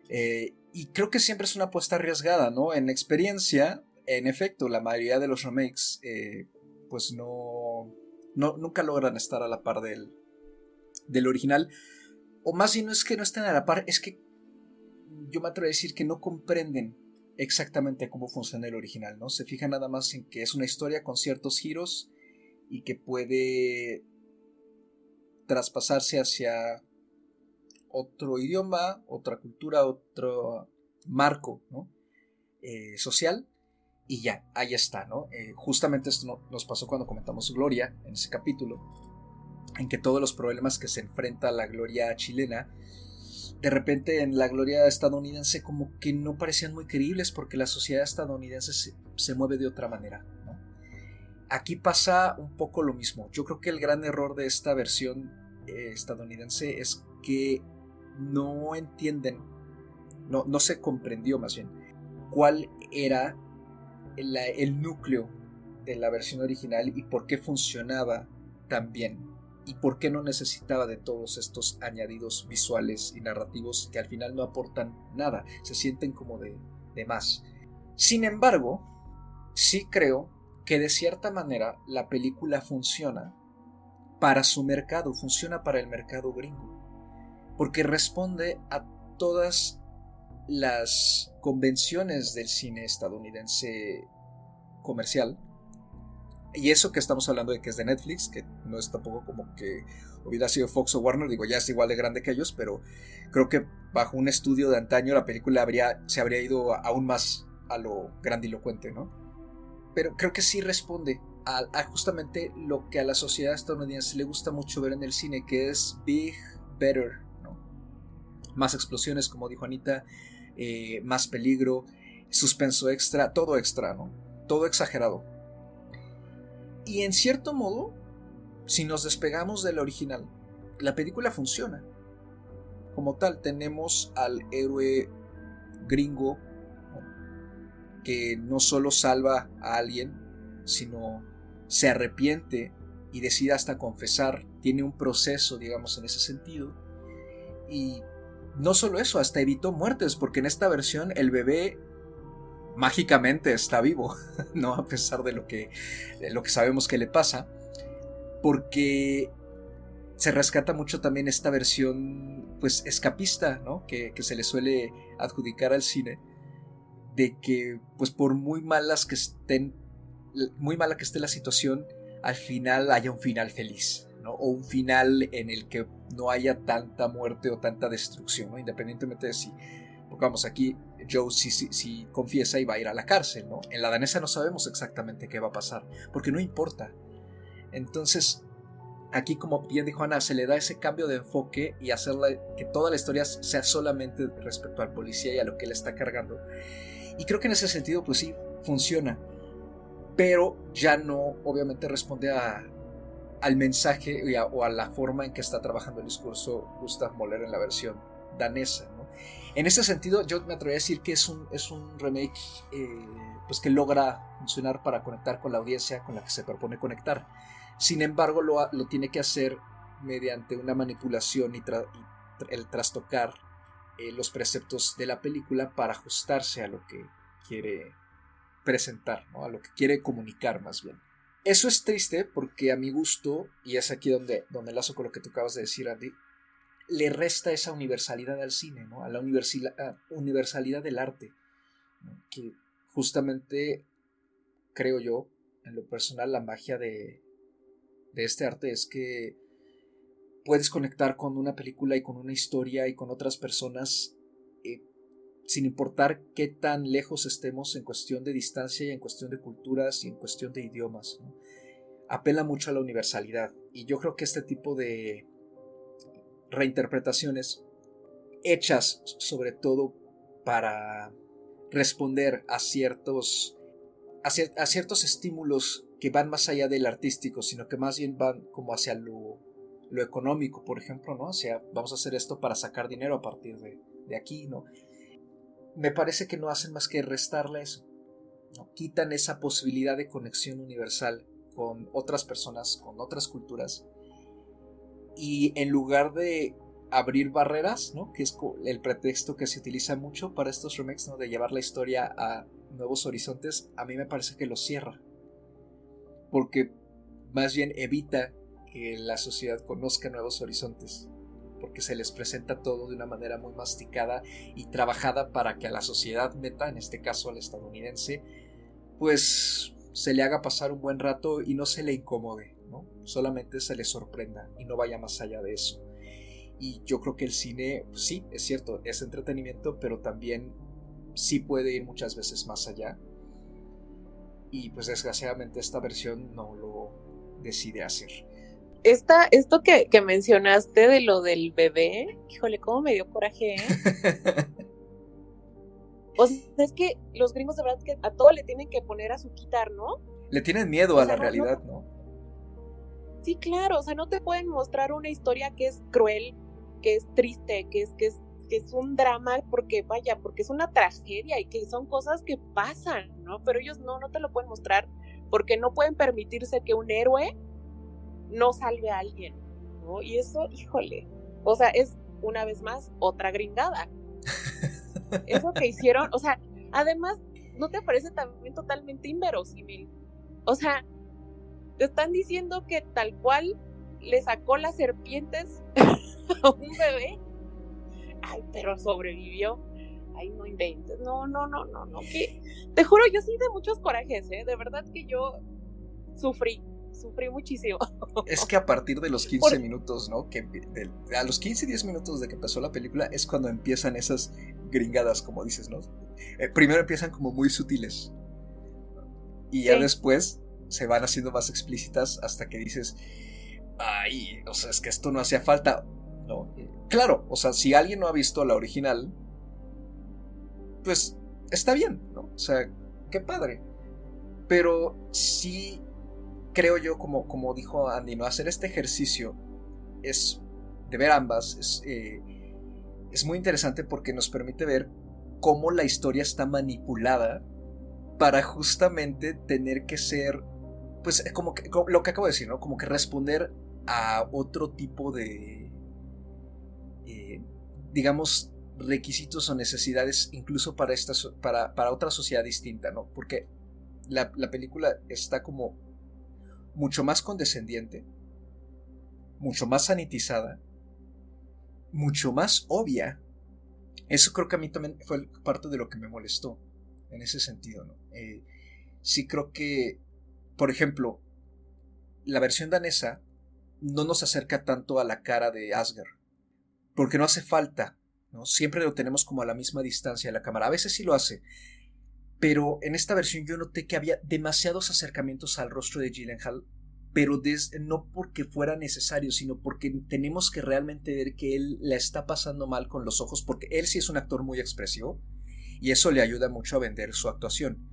Eh, y creo que siempre es una apuesta arriesgada, ¿no? En experiencia, en efecto, la mayoría de los remakes, eh, pues no, no, nunca logran estar a la par del, del original. O más si no es que no estén a la par, es que yo me atrevo a decir que no comprenden exactamente cómo funciona el original, ¿no? Se fijan nada más en que es una historia con ciertos giros y que puede traspasarse hacia otro idioma, otra cultura, otro marco ¿no? Eh, social y ya, ahí está, ¿no? Eh, justamente esto nos pasó cuando comentamos Gloria en ese capítulo, en que todos los problemas que se enfrenta la Gloria chilena, de repente en la Gloria estadounidense como que no parecían muy creíbles porque la sociedad estadounidense se, mueve de otra manera, ¿no? Aquí pasa un poco lo mismo. Yo creo que el gran error de esta versión eh, estadounidense es que no entienden, no, no se comprendió más bien cuál era el, núcleo de la versión original y por qué funcionaba tan bien y por qué no necesitaba de todos estos añadidos visuales y narrativos que al final no aportan nada, se sienten como de, de más. Sin embargo, sí creo que de cierta manera la película funciona para su mercado, funciona para el mercado gringo, porque responde a todas las convenciones del cine estadounidense comercial. Y eso que estamos hablando de que es de Netflix, que no es tampoco como que hubiera sido Fox o Warner, digo, ya es igual de grande que ellos, pero creo que bajo un estudio de antaño la película habría, se habría ido aún más a lo grandilocuente, ¿no? Pero creo que sí responde a, a justamente lo que a la sociedad estadounidense le gusta mucho ver en el cine, que es big, better, ¿no? Más explosiones, como dijo Anita, eh, más peligro, suspenso extra, todo extra, ¿no? Todo exagerado. Y en cierto modo, si nos despegamos del original, la película funciona. Como tal, tenemos al héroe gringo que no solo salva a alguien, sino se arrepiente y decide hasta confesar, tiene un proceso, digamos, en ese sentido. Y no solo eso, hasta evitó muertes, porque en esta versión el bebé mágicamente está vivo, ¿no? A pesar de lo que, lo que sabemos que le pasa, porque se rescata mucho también esta versión, pues, escapista, ¿no? Que, que se le suele adjudicar al cine, de que, pues, por muy malas que estén, muy mala que esté la situación, al final haya un final feliz, O un final en el que no haya tanta muerte o tanta destrucción. Independientemente de si, porque vamos, aquí Joe si, si, confiesa y va a ir a la cárcel, ¿no? En la danesa no sabemos exactamente qué va a pasar, porque no importa. Entonces, aquí como bien dijo Ana, se le da ese cambio de enfoque y hacerla que toda la historia sea solamente respecto al policía y a lo que él está cargando. Y creo que en ese sentido, pues sí, funciona. Pero ya no, obviamente, responde a, al mensaje o a la forma en que está trabajando el discurso Gustav Moller en la versión danesa. En ese sentido, yo me atrevería a decir que es un, es un remake eh, pues que logra funcionar para conectar con la audiencia con la que se propone conectar. Sin embargo, lo, lo tiene que hacer mediante una manipulación y, el trastocar eh, los preceptos de la película para ajustarse a lo que quiere presentar, a lo que quiere comunicar más bien. Eso es triste porque a mi gusto, y es aquí donde, donde lazo con lo que tú acabas de decir, Andy, le resta esa universalidad al cine, ¿no? a la universalidad del arte, que justamente creo yo, en lo personal, la magia de, de este arte es que puedes conectar con una película y con una historia y con otras personas sin importar qué tan lejos estemos en cuestión de distancia y en cuestión de culturas y en cuestión de idiomas. Apela mucho a la universalidad y yo creo que este tipo de reinterpretaciones hechas sobre todo para responder a ciertos, a, ciertos estímulos que van más allá del artístico, sino que más bien van como hacia lo, lo económico, por ejemplo, ¿no? O sea, vamos a hacer esto para sacar dinero a partir de, de aquí, ¿no? Me parece que no hacen más que restarle eso, ¿no? Quitan esa posibilidad de conexión universal con otras personas, con otras culturas, y en lugar de abrir barreras, ¿no? que es el pretexto que se utiliza mucho para estos remakes, ¿no? de llevar la historia a nuevos horizontes, a mí me parece que lo cierra. Porque más bien evita que la sociedad conozca nuevos horizontes. Porque se les presenta todo de una manera muy masticada y trabajada para que a la sociedad meta, en este caso al estadounidense, pues se le haga pasar un buen rato y no se le incomode solamente se le sorprenda y no vaya más allá de eso. Y yo creo que el cine, pues sí, es cierto, es entretenimiento, pero también sí puede ir muchas veces más allá. Y pues desgraciadamente esta versión no lo decide hacer. Esta, esto que, mencionaste de lo del bebé, híjole, cómo me dio coraje, ¿eh? O sea, es que los gringos de verdad que a todo le tienen que poner a su quitar, ¿no? Le tienen miedo a la realidad, ¿no? Sí, claro, o sea, no te pueden mostrar una historia que es cruel, que es triste, que es, que es, que es un drama, porque vaya, porque es una tragedia y que son cosas que pasan, ¿no? Pero ellos no, no te lo pueden mostrar porque no pueden permitirse que un héroe no salve a alguien, ¿no? Y eso, híjole, o sea, es una vez más otra gringada. Eso que hicieron, o sea, además, ¿no te parece también totalmente inverosímil? O sea, te están diciendo que tal cual le sacó las serpientes a un bebé. Ay, pero sobrevivió. Ay, no inventes. No, no, no, no, no. Te juro, yo sí de muchos corajes, ¿eh? De verdad que yo sufrí. Sufrí muchísimo. Es que a partir de los 15 minutos, ¿no? Que a los 15, 10 minutos de que empezó la película es cuando empiezan esas gringadas, como dices, ¿no? Eh, primero empiezan como muy sutiles. Y ya después se van haciendo más explícitas hasta que dices, ay, o sea, es que esto no hacía falta. ¿no? Claro, o sea, si alguien no ha visto la original, pues está bien, ¿no? O sea, qué padre. Pero sí creo yo, como, como dijo Andy, ¿no? Hacer este ejercicio es de ver ambas, es, eh, es muy interesante porque nos permite ver cómo la historia está manipulada para justamente tener que ser pues como que lo que acabo de decir, ¿no? Como que responder a otro tipo de, eh, digamos, requisitos o necesidades incluso para, esta, para, para otra sociedad distinta, ¿no? Porque la, la película está como mucho más condescendiente, mucho más sanitizada, mucho más obvia. Eso creo que a mí también fue parte de lo que me molestó en ese sentido, ¿no? Eh, sí creo que, por ejemplo, la versión danesa no nos acerca tanto a la cara de Asger, porque no hace falta, ¿no? Siempre lo tenemos como a la misma distancia de la cámara. A veces sí lo hace, pero en esta versión yo noté que había demasiados acercamientos al rostro de Gyllenhaal, pero no porque fuera necesario, sino porque tenemos que realmente ver que él la está pasando mal con los ojos, porque él sí es un actor muy expresivo y eso le ayuda mucho a vender su actuación.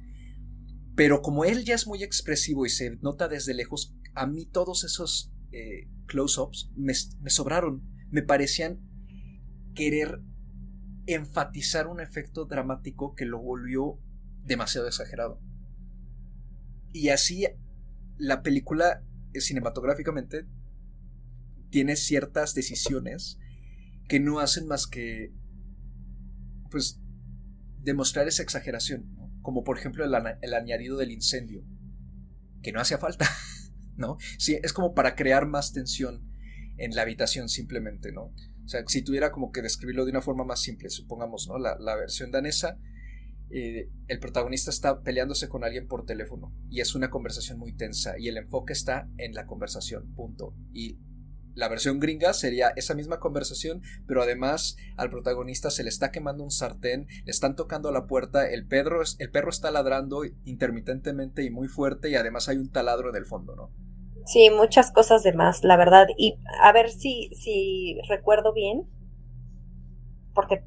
Pero como él ya es muy expresivo y se nota desde lejos, a mí todos esos eh, close-ups me sobraron, me parecían querer enfatizar un efecto dramático que lo volvió demasiado exagerado. Y así la película eh, cinematográficamente tiene ciertas decisiones que no hacen más que pues demostrar esa exageración, como por ejemplo el, el, añadido del incendio, que no hacía falta, ¿no? Sí, es como para crear más tensión en la habitación simplemente, ¿no? O sea, si tuviera como que describirlo de una forma más simple, supongamos, ¿no? La, la versión danesa eh, el protagonista está peleándose con alguien por teléfono y es una conversación muy tensa y el enfoque está en la conversación, punto. Y la versión gringa sería esa misma conversación, pero además al protagonista se le está quemando un sartén, le están tocando la puerta, el, Pedro, el perro está ladrando intermitentemente y muy fuerte y además hay un taladro en el fondo, ¿no? Sí, muchas cosas de más, la verdad. Y a ver si, si recuerdo bien, porque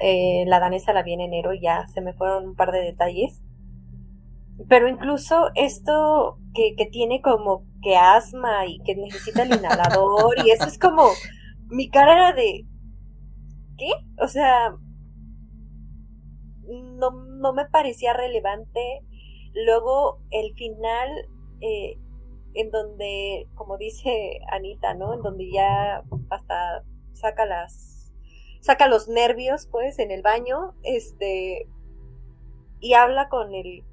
eh, la danesa la vi en enero y ya se me fueron un par de detalles. Pero incluso esto que, que tiene como que asma y que necesita el inhalador y eso es como mi cara era de ¿qué? O sea, no, no me parecía relevante. Luego el final, eh, en donde, como dice Anita, ¿no? En donde ya hasta saca las saca los nervios, pues, en el baño, este, y habla con el,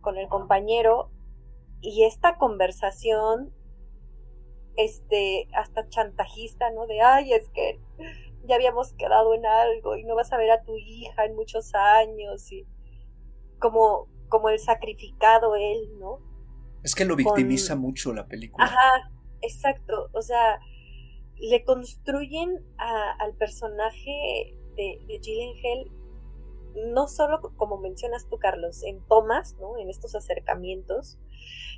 con el compañero, y esta conversación, este, hasta chantajista, ¿no? De, ay, es que ya habíamos quedado en algo y no vas a ver a tu hija en muchos años, y como, como el sacrificado él, ¿no? Es que lo victimiza mucho la película. Ajá, exacto, o sea, le construyen al personaje de, de Gyllenhaal no solo como mencionas tú Carlos en tomas no en estos acercamientos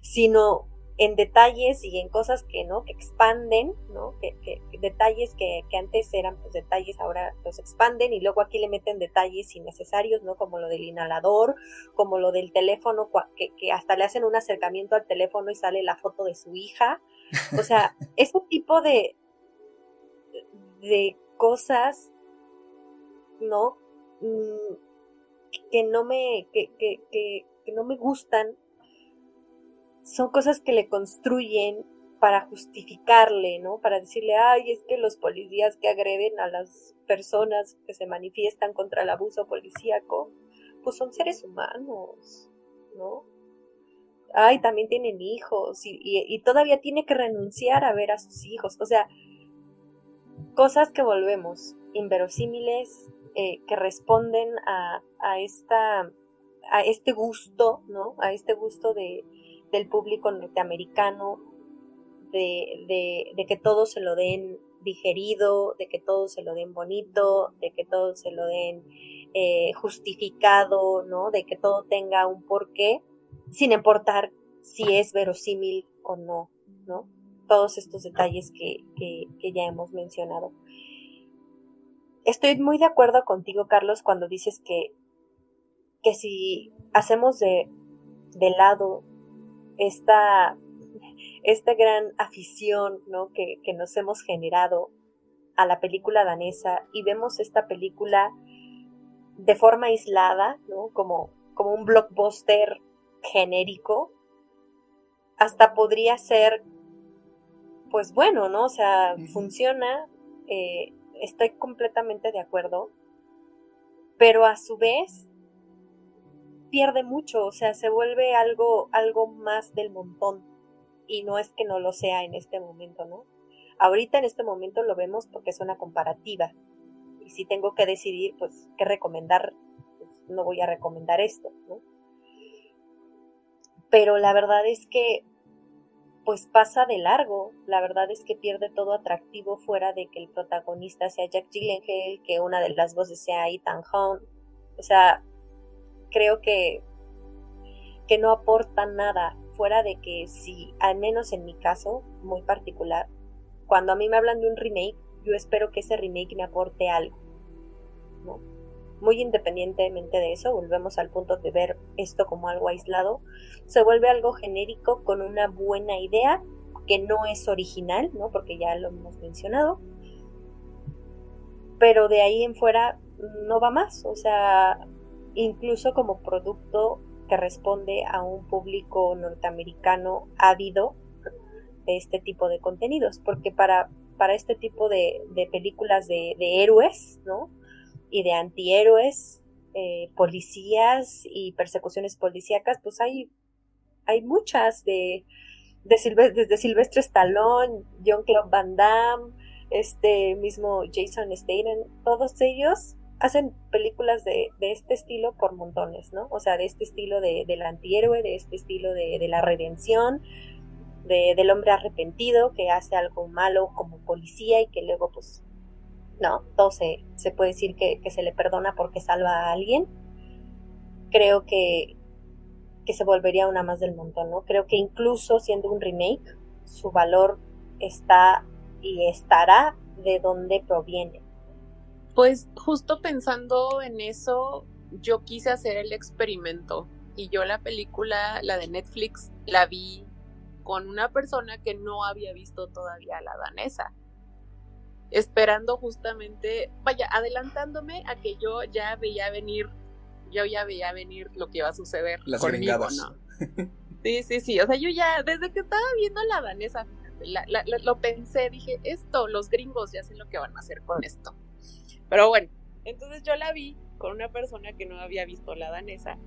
sino en detalles y en cosas que no que expanden no que, detalles que, antes eran pues detalles ahora los expanden y luego aquí le meten detalles innecesarios no como lo del inhalador como lo del teléfono que, que hasta le hacen un acercamiento al teléfono y sale la foto de su hija. O sea ese tipo de de cosas, ¿no? Mm, que no me, que, que, que, no me gustan, son cosas que le construyen para justificarle, ¿no? Para decirle, ay, es que los policías que agreden a las personas que se manifiestan contra el abuso policíaco, pues son seres humanos, ¿no? Ay, también tienen hijos y, y, todavía tiene que renunciar a ver a sus hijos. O sea, cosas que volvemos inverosímiles, eh, que responden a, a, esta, a este gusto, ¿no? A este gusto de, del público norteamericano, de, de, que todo se lo den digerido, de que todo se lo den bonito, de que todo se lo den eh, justificado, ¿no? De que todo tenga un porqué, sin importar si es verosímil o no, ¿no? Todos estos detalles que, ya hemos mencionado. Estoy muy de acuerdo contigo, Carlos, cuando dices que, que si hacemos de, de lado esta, esta gran afición ¿no? que, que nos hemos generado a la película danesa y vemos esta película de forma aislada, ¿no? como, como un blockbuster genérico, hasta podría ser, pues bueno, ¿no? O sea, funciona, eh, estoy completamente de acuerdo, pero a su vez pierde mucho, o sea, se vuelve algo, algo más del montón. Y no es que no lo sea en este momento, ¿no? Ahorita en este momento lo vemos porque es una comparativa. Y si tengo que decidir, pues, qué recomendar, pues, no voy a recomendar esto, ¿no? Pero la verdad es que pues pasa de largo. La verdad es que pierde todo atractivo fuera de que el protagonista sea Jack Gyllenhaal, que una de las voces sea Ethan Hunt. O sea, creo que, que no aporta nada fuera de que si, al menos en mi caso muy particular, cuando a mí me hablan de un remake, yo espero que ese remake me aporte algo. ¿no? Muy independientemente de eso, volvemos al punto de ver esto como algo aislado, se vuelve algo genérico con una buena idea que no es original, ¿no? Porque ya lo hemos mencionado. Pero de ahí en fuera no va más, o sea, incluso como producto que responde a un público norteamericano ávido de este tipo de contenidos, porque para, para este tipo de, películas de, de héroes, ¿no? Y de antihéroes, eh, policías y persecuciones policíacas, pues hay, hay muchas de, de desde Silvestre Stallone, John Claude Van Damme, este mismo Jason Statham, todos ellos hacen películas de, de, este estilo por montones, ¿no? O sea, de este estilo de, del antihéroe, de este estilo de, de la redención, de, del hombre arrepentido que hace algo malo como policía y que luego pues ¿no? Todo se, puede decir que, se le perdona porque salva a alguien. Creo que, que se volvería una más del montón, ¿no? Creo que incluso siendo un remake, su valor está y estará de donde proviene. Pues justo pensando en eso, yo quise hacer el experimento y yo la película, la de Netflix, la vi con una persona que no había visto todavía la danesa esperando justamente, vaya, adelantándome a que yo ya veía venir, yo ya veía venir lo que iba a suceder Las conmigo, ¿no? Sí, sí, sí, o sea, yo ya, desde que estaba viendo la danesa, lo pensé, dije, esto, los gringos ya sé lo que van a hacer con esto. Pero bueno, entonces yo la vi con una persona que no había visto la danesa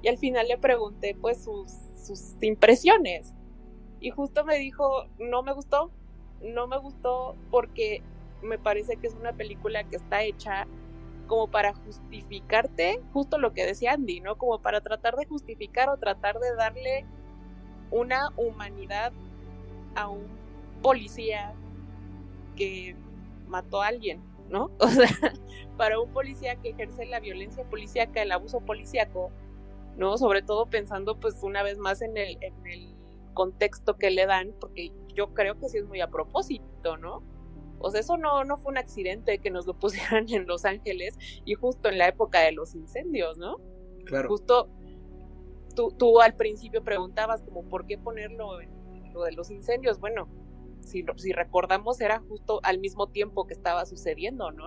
y al final le pregunté pues sus, sus impresiones y justo me dijo, no me gustó, no me gustó porque me parece que es una película que está hecha como para justificarte, justo lo que decía Andy, ¿no? Como para tratar de justificar o tratar de darle una humanidad a un policía que mató a alguien, ¿no? O sea, para un policía que ejerce la violencia policíaca, el abuso policíaco, ¿no? Sobre todo pensando pues una vez más en el, en el contexto que le dan, porque yo creo que sí es muy a propósito, ¿no? O sea, eso no, no fue un accidente que nos lo pusieran en Los Ángeles y justo en la época de los incendios, ¿no? Claro. Justo tú, tú al principio preguntabas como por qué ponerlo en lo de los incendios. Bueno, si, si recordamos era justo al mismo tiempo que estaba sucediendo, ¿no?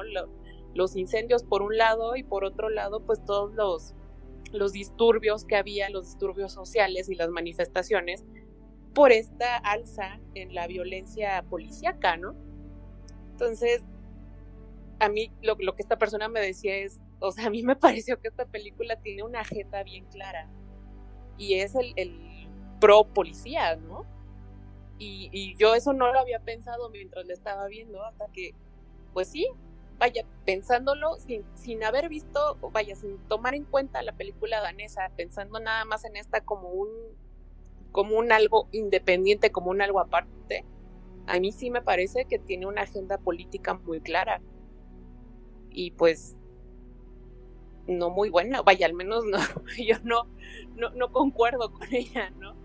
los incendios por un lado y por otro lado pues todos los, los disturbios que había, los disturbios sociales y las manifestaciones por esta alza en la violencia policíaca, ¿no? Entonces, a mí lo, que esta persona me decía es, o sea, a mí me pareció que esta película tiene una agenda bien clara y es el, pro policía, ¿no? Y, yo eso no lo había pensado mientras le estaba viendo hasta que, pues sí, vaya, pensándolo sin, sin haber visto, vaya, sin tomar en cuenta la película danesa, pensando nada más en esta como un, como un algo independiente, como un algo aparte, a mí sí me parece que tiene una agenda política muy clara. Y pues no muy buena, vaya, al menos no, yo no, no, concuerdo con ella, ¿no?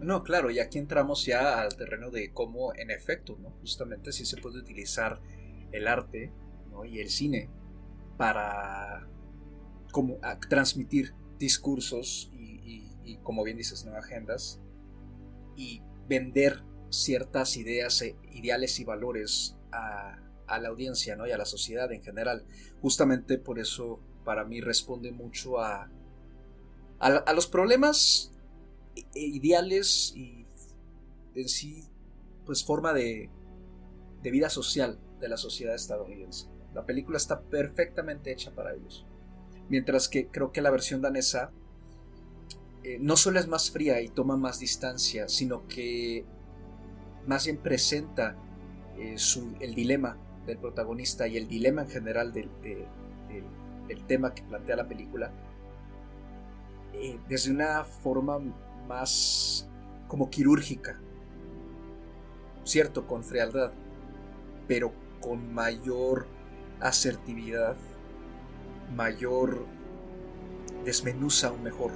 No, claro, y aquí entramos ya al terreno de cómo, en efecto, ¿no? Justamente sí se puede utilizar el arte y el cine para como, transmitir discursos y, y, como bien dices, ¿no? agendas y vender ciertas ideas, e ideales y valores a, la audiencia ¿no? y a la sociedad en general. Justamente por eso para mí responde mucho a, a, los problemas ideales y en sí, pues forma de, de vida social de la sociedad estadounidense. La película está perfectamente hecha para ellos. Mientras que creo que la versión danesa eh, no solo es más fría y toma más distancia, sino que más bien presenta eh, el dilema del protagonista y el dilema en general del, tema que plantea la película eh, desde una forma más como quirúrgica, cierto, con frialdad, pero con mayor asertividad, mayor desmenuza aún mejor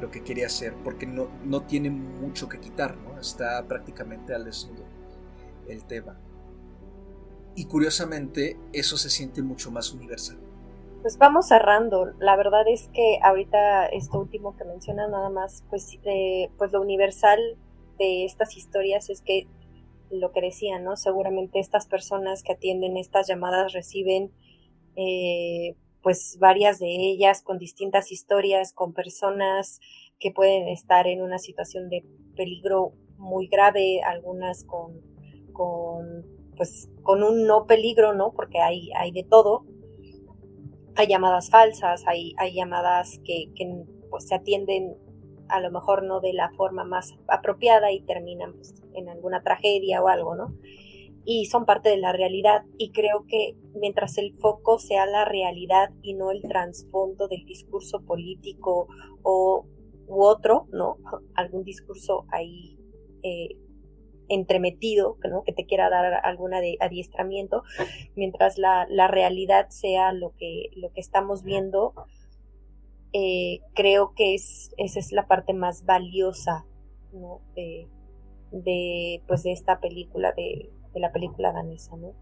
lo que quiere hacer, porque no, no tiene mucho que quitar, ¿no? Está prácticamente al desnudo el tema. Y curiosamente, eso se siente mucho más universal. Pues vamos cerrando. La verdad es que ahorita esto último que mencionas nada más, pues, eh, pues lo universal de estas historias es que lo que decía, ¿no? Seguramente estas personas que atienden estas llamadas reciben eh, pues varias de ellas con distintas historias, con personas que pueden estar en una situación de peligro muy grave, algunas con, con pues con un no peligro, ¿no? Porque hay, hay de todo. Hay llamadas falsas, hay, hay llamadas que, que pues, se atienden a lo mejor no de la forma más apropiada y terminan pues, en alguna tragedia o algo, ¿no? Y son parte de la realidad y creo que mientras el foco sea la realidad y no el trasfondo del discurso político o u otro, ¿no? Algún discurso ahí eh, entremetido, ¿no? que te quiera dar algún adiestramiento, mientras la, la, realidad sea lo que, lo que estamos viendo, eh, creo que es, esa es la parte más valiosa ¿no? de, de, pues de esta película, de, de la película danesa, ¿no?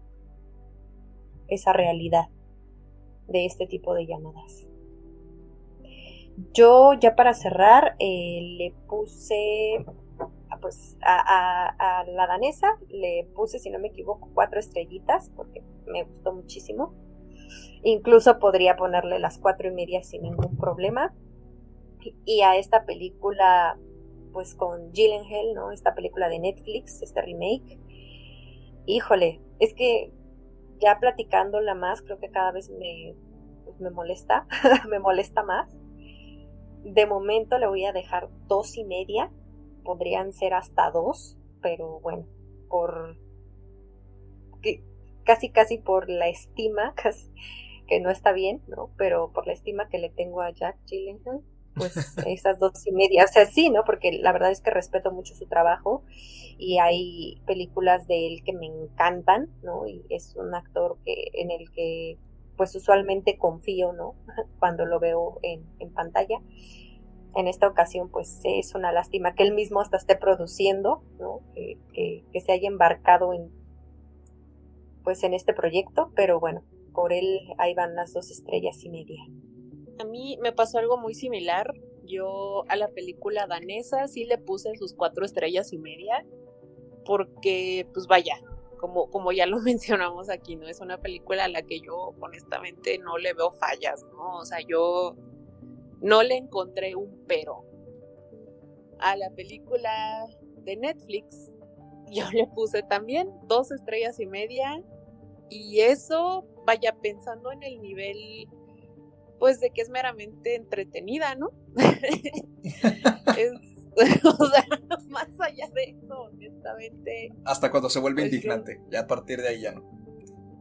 esa realidad de este tipo de llamadas. Yo ya para cerrar eh, le puse pues a, la danesa le puse, si no me equivoco, cuatro estrellitas porque me gustó muchísimo. Incluso podría ponerle las cuatro y media sin ningún problema. Y a esta película, pues con Gyllenhaal, ¿no? Esta película de Netflix, este remake. Híjole, es que ya platicándola más, creo que cada vez me, pues me molesta, me molesta más. De momento le voy a dejar dos y media, podrían ser hasta dos, pero bueno, por casi casi por la estima, que no está bien, ¿no? Pero por la estima que le tengo a Jack Gyllenhaal, pues esas dos y media, o sea, sí, ¿no? Porque la verdad es que respeto mucho su trabajo y hay películas de él que me encantan, ¿no? Y es un actor que en el que pues usualmente confío, ¿no? Cuando lo veo en, pantalla. En esta ocasión, pues es una lástima que él mismo hasta esté produciendo, ¿no? Que, que se haya embarcado en, pues en este proyecto, pero bueno, por él ahí van las dos estrellas y media. A mí me pasó algo muy similar. Yo a la película danesa sí le puse sus cuatro estrellas y media, porque pues vaya, como, como ya lo mencionamos aquí, ¿no? Es una película a la que yo honestamente no le veo fallas, ¿no? O sea, yo no le encontré un pero. A la película de Netflix yo le puse también dos estrellas y media y eso, vaya pensando en el nivel pues de que es meramente entretenida, ¿no? o sea, más allá de eso, honestamente. Hasta cuando se vuelve pues indignante, ya a partir de ahí ya no.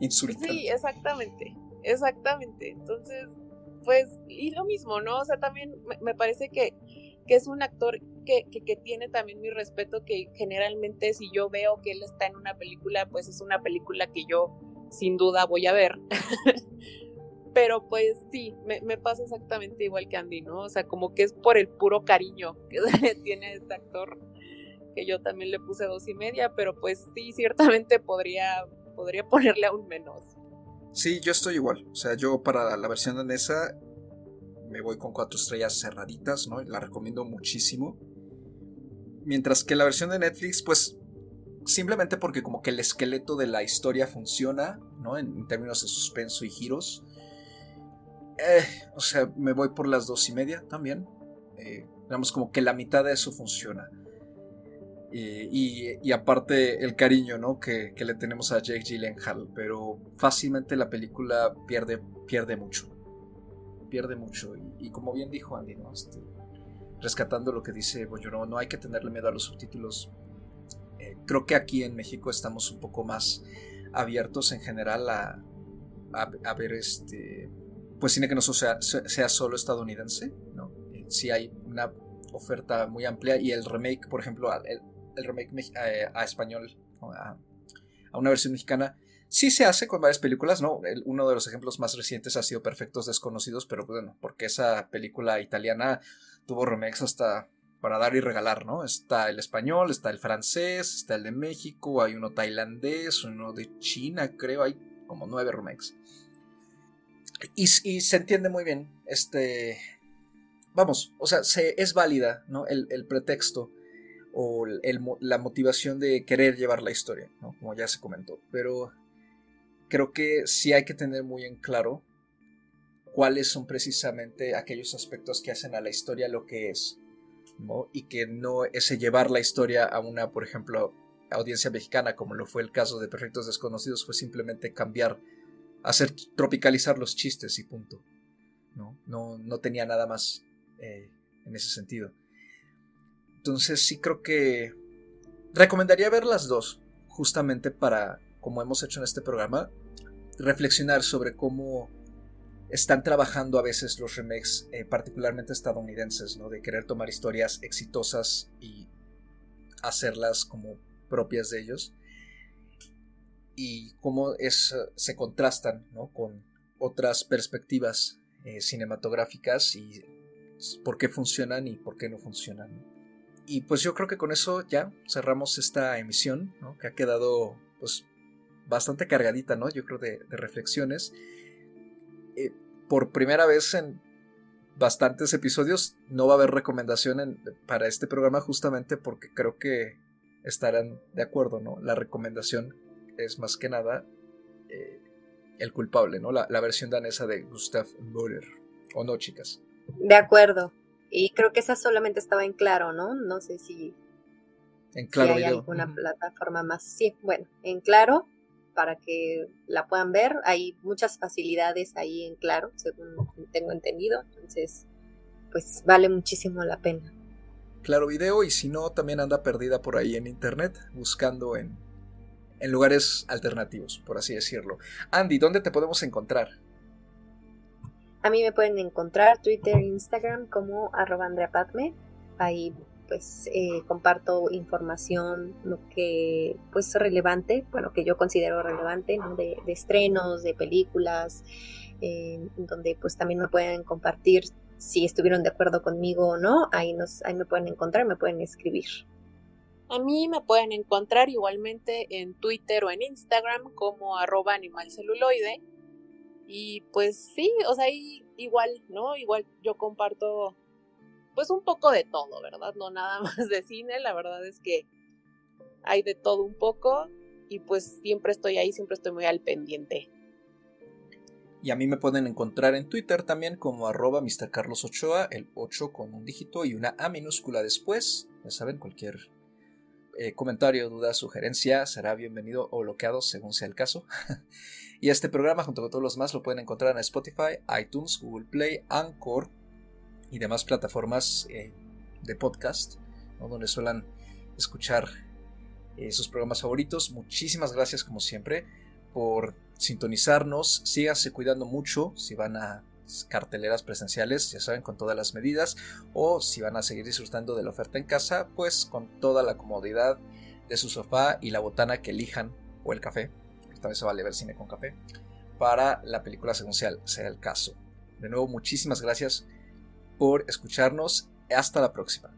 Insultante. Sí, exactamente, exactamente. Entonces, pues, y lo mismo, ¿no? O sea, también me parece que, que es un actor que, que, que, tiene también mi respeto, que generalmente si yo veo que él está en una película, pues es una película que yo sin duda voy a ver. Pero pues sí, me, pasa exactamente igual que Andy, ¿no? O sea, como que es por el puro cariño que tiene este actor, que yo también le puse dos y media, pero pues sí, ciertamente podría, podría ponerle aún menos. Sí, yo estoy igual. O sea, yo para la versión danesa me voy con cuatro estrellas cerraditas, ¿no? La recomiendo muchísimo. Mientras que la versión de Netflix, pues simplemente porque como que el esqueleto de la historia funciona, ¿no? En, términos de suspenso y giros. Eh, o sea, me voy por las dos y media también. Eh, Digamos como que la mitad de eso funciona. Y, aparte el cariño ¿no? que, le tenemos a Jake Gyllenhaal, pero fácilmente la película pierde, pierde mucho. Pierde mucho. Y, como bien dijo Andy, ¿no? Este, rescatando lo que dice Boyoro, no hay que tenerle miedo a los subtítulos. Eh, creo que aquí en México estamos un poco más abiertos en general a, a, ver este pues cine que no sea, solo estadounidense, ¿no? Eh, sí hay una oferta muy amplia y el remake, por ejemplo, el, el remake eh, a, español, a, una versión mexicana, sí se hace con varias películas, ¿no? uno de los ejemplos más recientes ha sido Perfectos Desconocidos, pero bueno, porque esa película italiana tuvo remakes hasta para dar y regalar, ¿no? Está el español, está el francés, está el de México, hay uno tailandés, uno de China, creo, hay como nueve remakes. Y, se entiende muy bien, este... Vamos, o sea, se, es válida, ¿no? El, el pretexto o la motivación de querer llevar la historia, como ya se comentó. Pero creo que sí hay que tener muy en claro cuáles son precisamente aquellos aspectos que hacen a la historia lo que es. ¿no? Y que no ese llevar la historia a una, por ejemplo, audiencia mexicana, como lo fue el caso de Perfectos Desconocidos, fue simplemente cambiar, hacer tropicalizar los chistes y punto. No, no, no tenía nada más eh, en ese sentido. Entonces sí creo que recomendaría ver las dos, justamente para, como hemos hecho en este programa, reflexionar sobre cómo están trabajando a veces los remakes, eh, particularmente estadounidenses, ¿no? De querer tomar historias exitosas y hacerlas como propias de ellos. Y cómo es, se contrastan ¿no? con otras perspectivas eh, cinematográficas y por qué funcionan y por qué no funcionan. Y pues yo creo que con eso ya cerramos esta emisión, que ha quedado pues bastante cargadita, ¿no? Yo creo de, reflexiones. Eh, por primera vez en bastantes episodios no va a haber recomendación para este programa justamente porque creo que estarán de acuerdo, ¿no? La recomendación es más que nada eh, el culpable, ¿no? La, versión danesa de Gustav Möller. ¿O no, chicas? De acuerdo. Y creo que esa solamente estaba en Claro, ¿no? No sé si, en claro hay alguna plataforma más. Sí, bueno, en Claro, para que la puedan ver. Hay muchas facilidades ahí en Claro, según tengo entendido. Entonces, pues vale muchísimo la pena. Claro Video y si no, también anda perdida por ahí en internet, buscando en, en lugares alternativos, por así decirlo. Andy, ¿dónde te podemos encontrar? A mí me pueden encontrar Twitter Instagram como arroba Padme. Ahí pues eh, comparto información lo que pues relevante, bueno, que yo considero relevante, de, estrenos, de películas, eh, donde pues también me pueden compartir si estuvieron de acuerdo conmigo o no, ahí, nos, ahí me pueden encontrar, me pueden escribir. A mí me pueden encontrar igualmente en Twitter o en Instagram como arroba animalceluloide y pues sí, o sea, igual, ¿no? Igual yo comparto pues un poco de todo, ¿verdad? No nada más de cine, la verdad es que hay de todo un poco y pues siempre estoy ahí, siempre estoy muy al pendiente. Y a mí me pueden encontrar en Twitter también como arroba Mr. Carlos Ochoa, el 8 con un dígito y una A minúscula después. Ya saben, cualquier eh, comentario, duda, sugerencia será bienvenido o bloqueado según sea el caso. y este programa junto con todos los más lo pueden encontrar en Spotify, iTunes, Google Play, Anchor y demás plataformas eh, de podcast donde suelen escuchar eh, sus programas favoritos. Muchísimas gracias como siempre por sintonizarnos. Síganse cuidando mucho si van a carteleras presenciales, ya saben, con todas las medidas, o si van a seguir disfrutando de la oferta en casa, pues con toda la comodidad de su sofá y la botana que elijan, o el café, también se vale ver cine con café, para la película sea, sea el caso. De nuevo, muchísimas gracias por escucharnos. Hasta la próxima.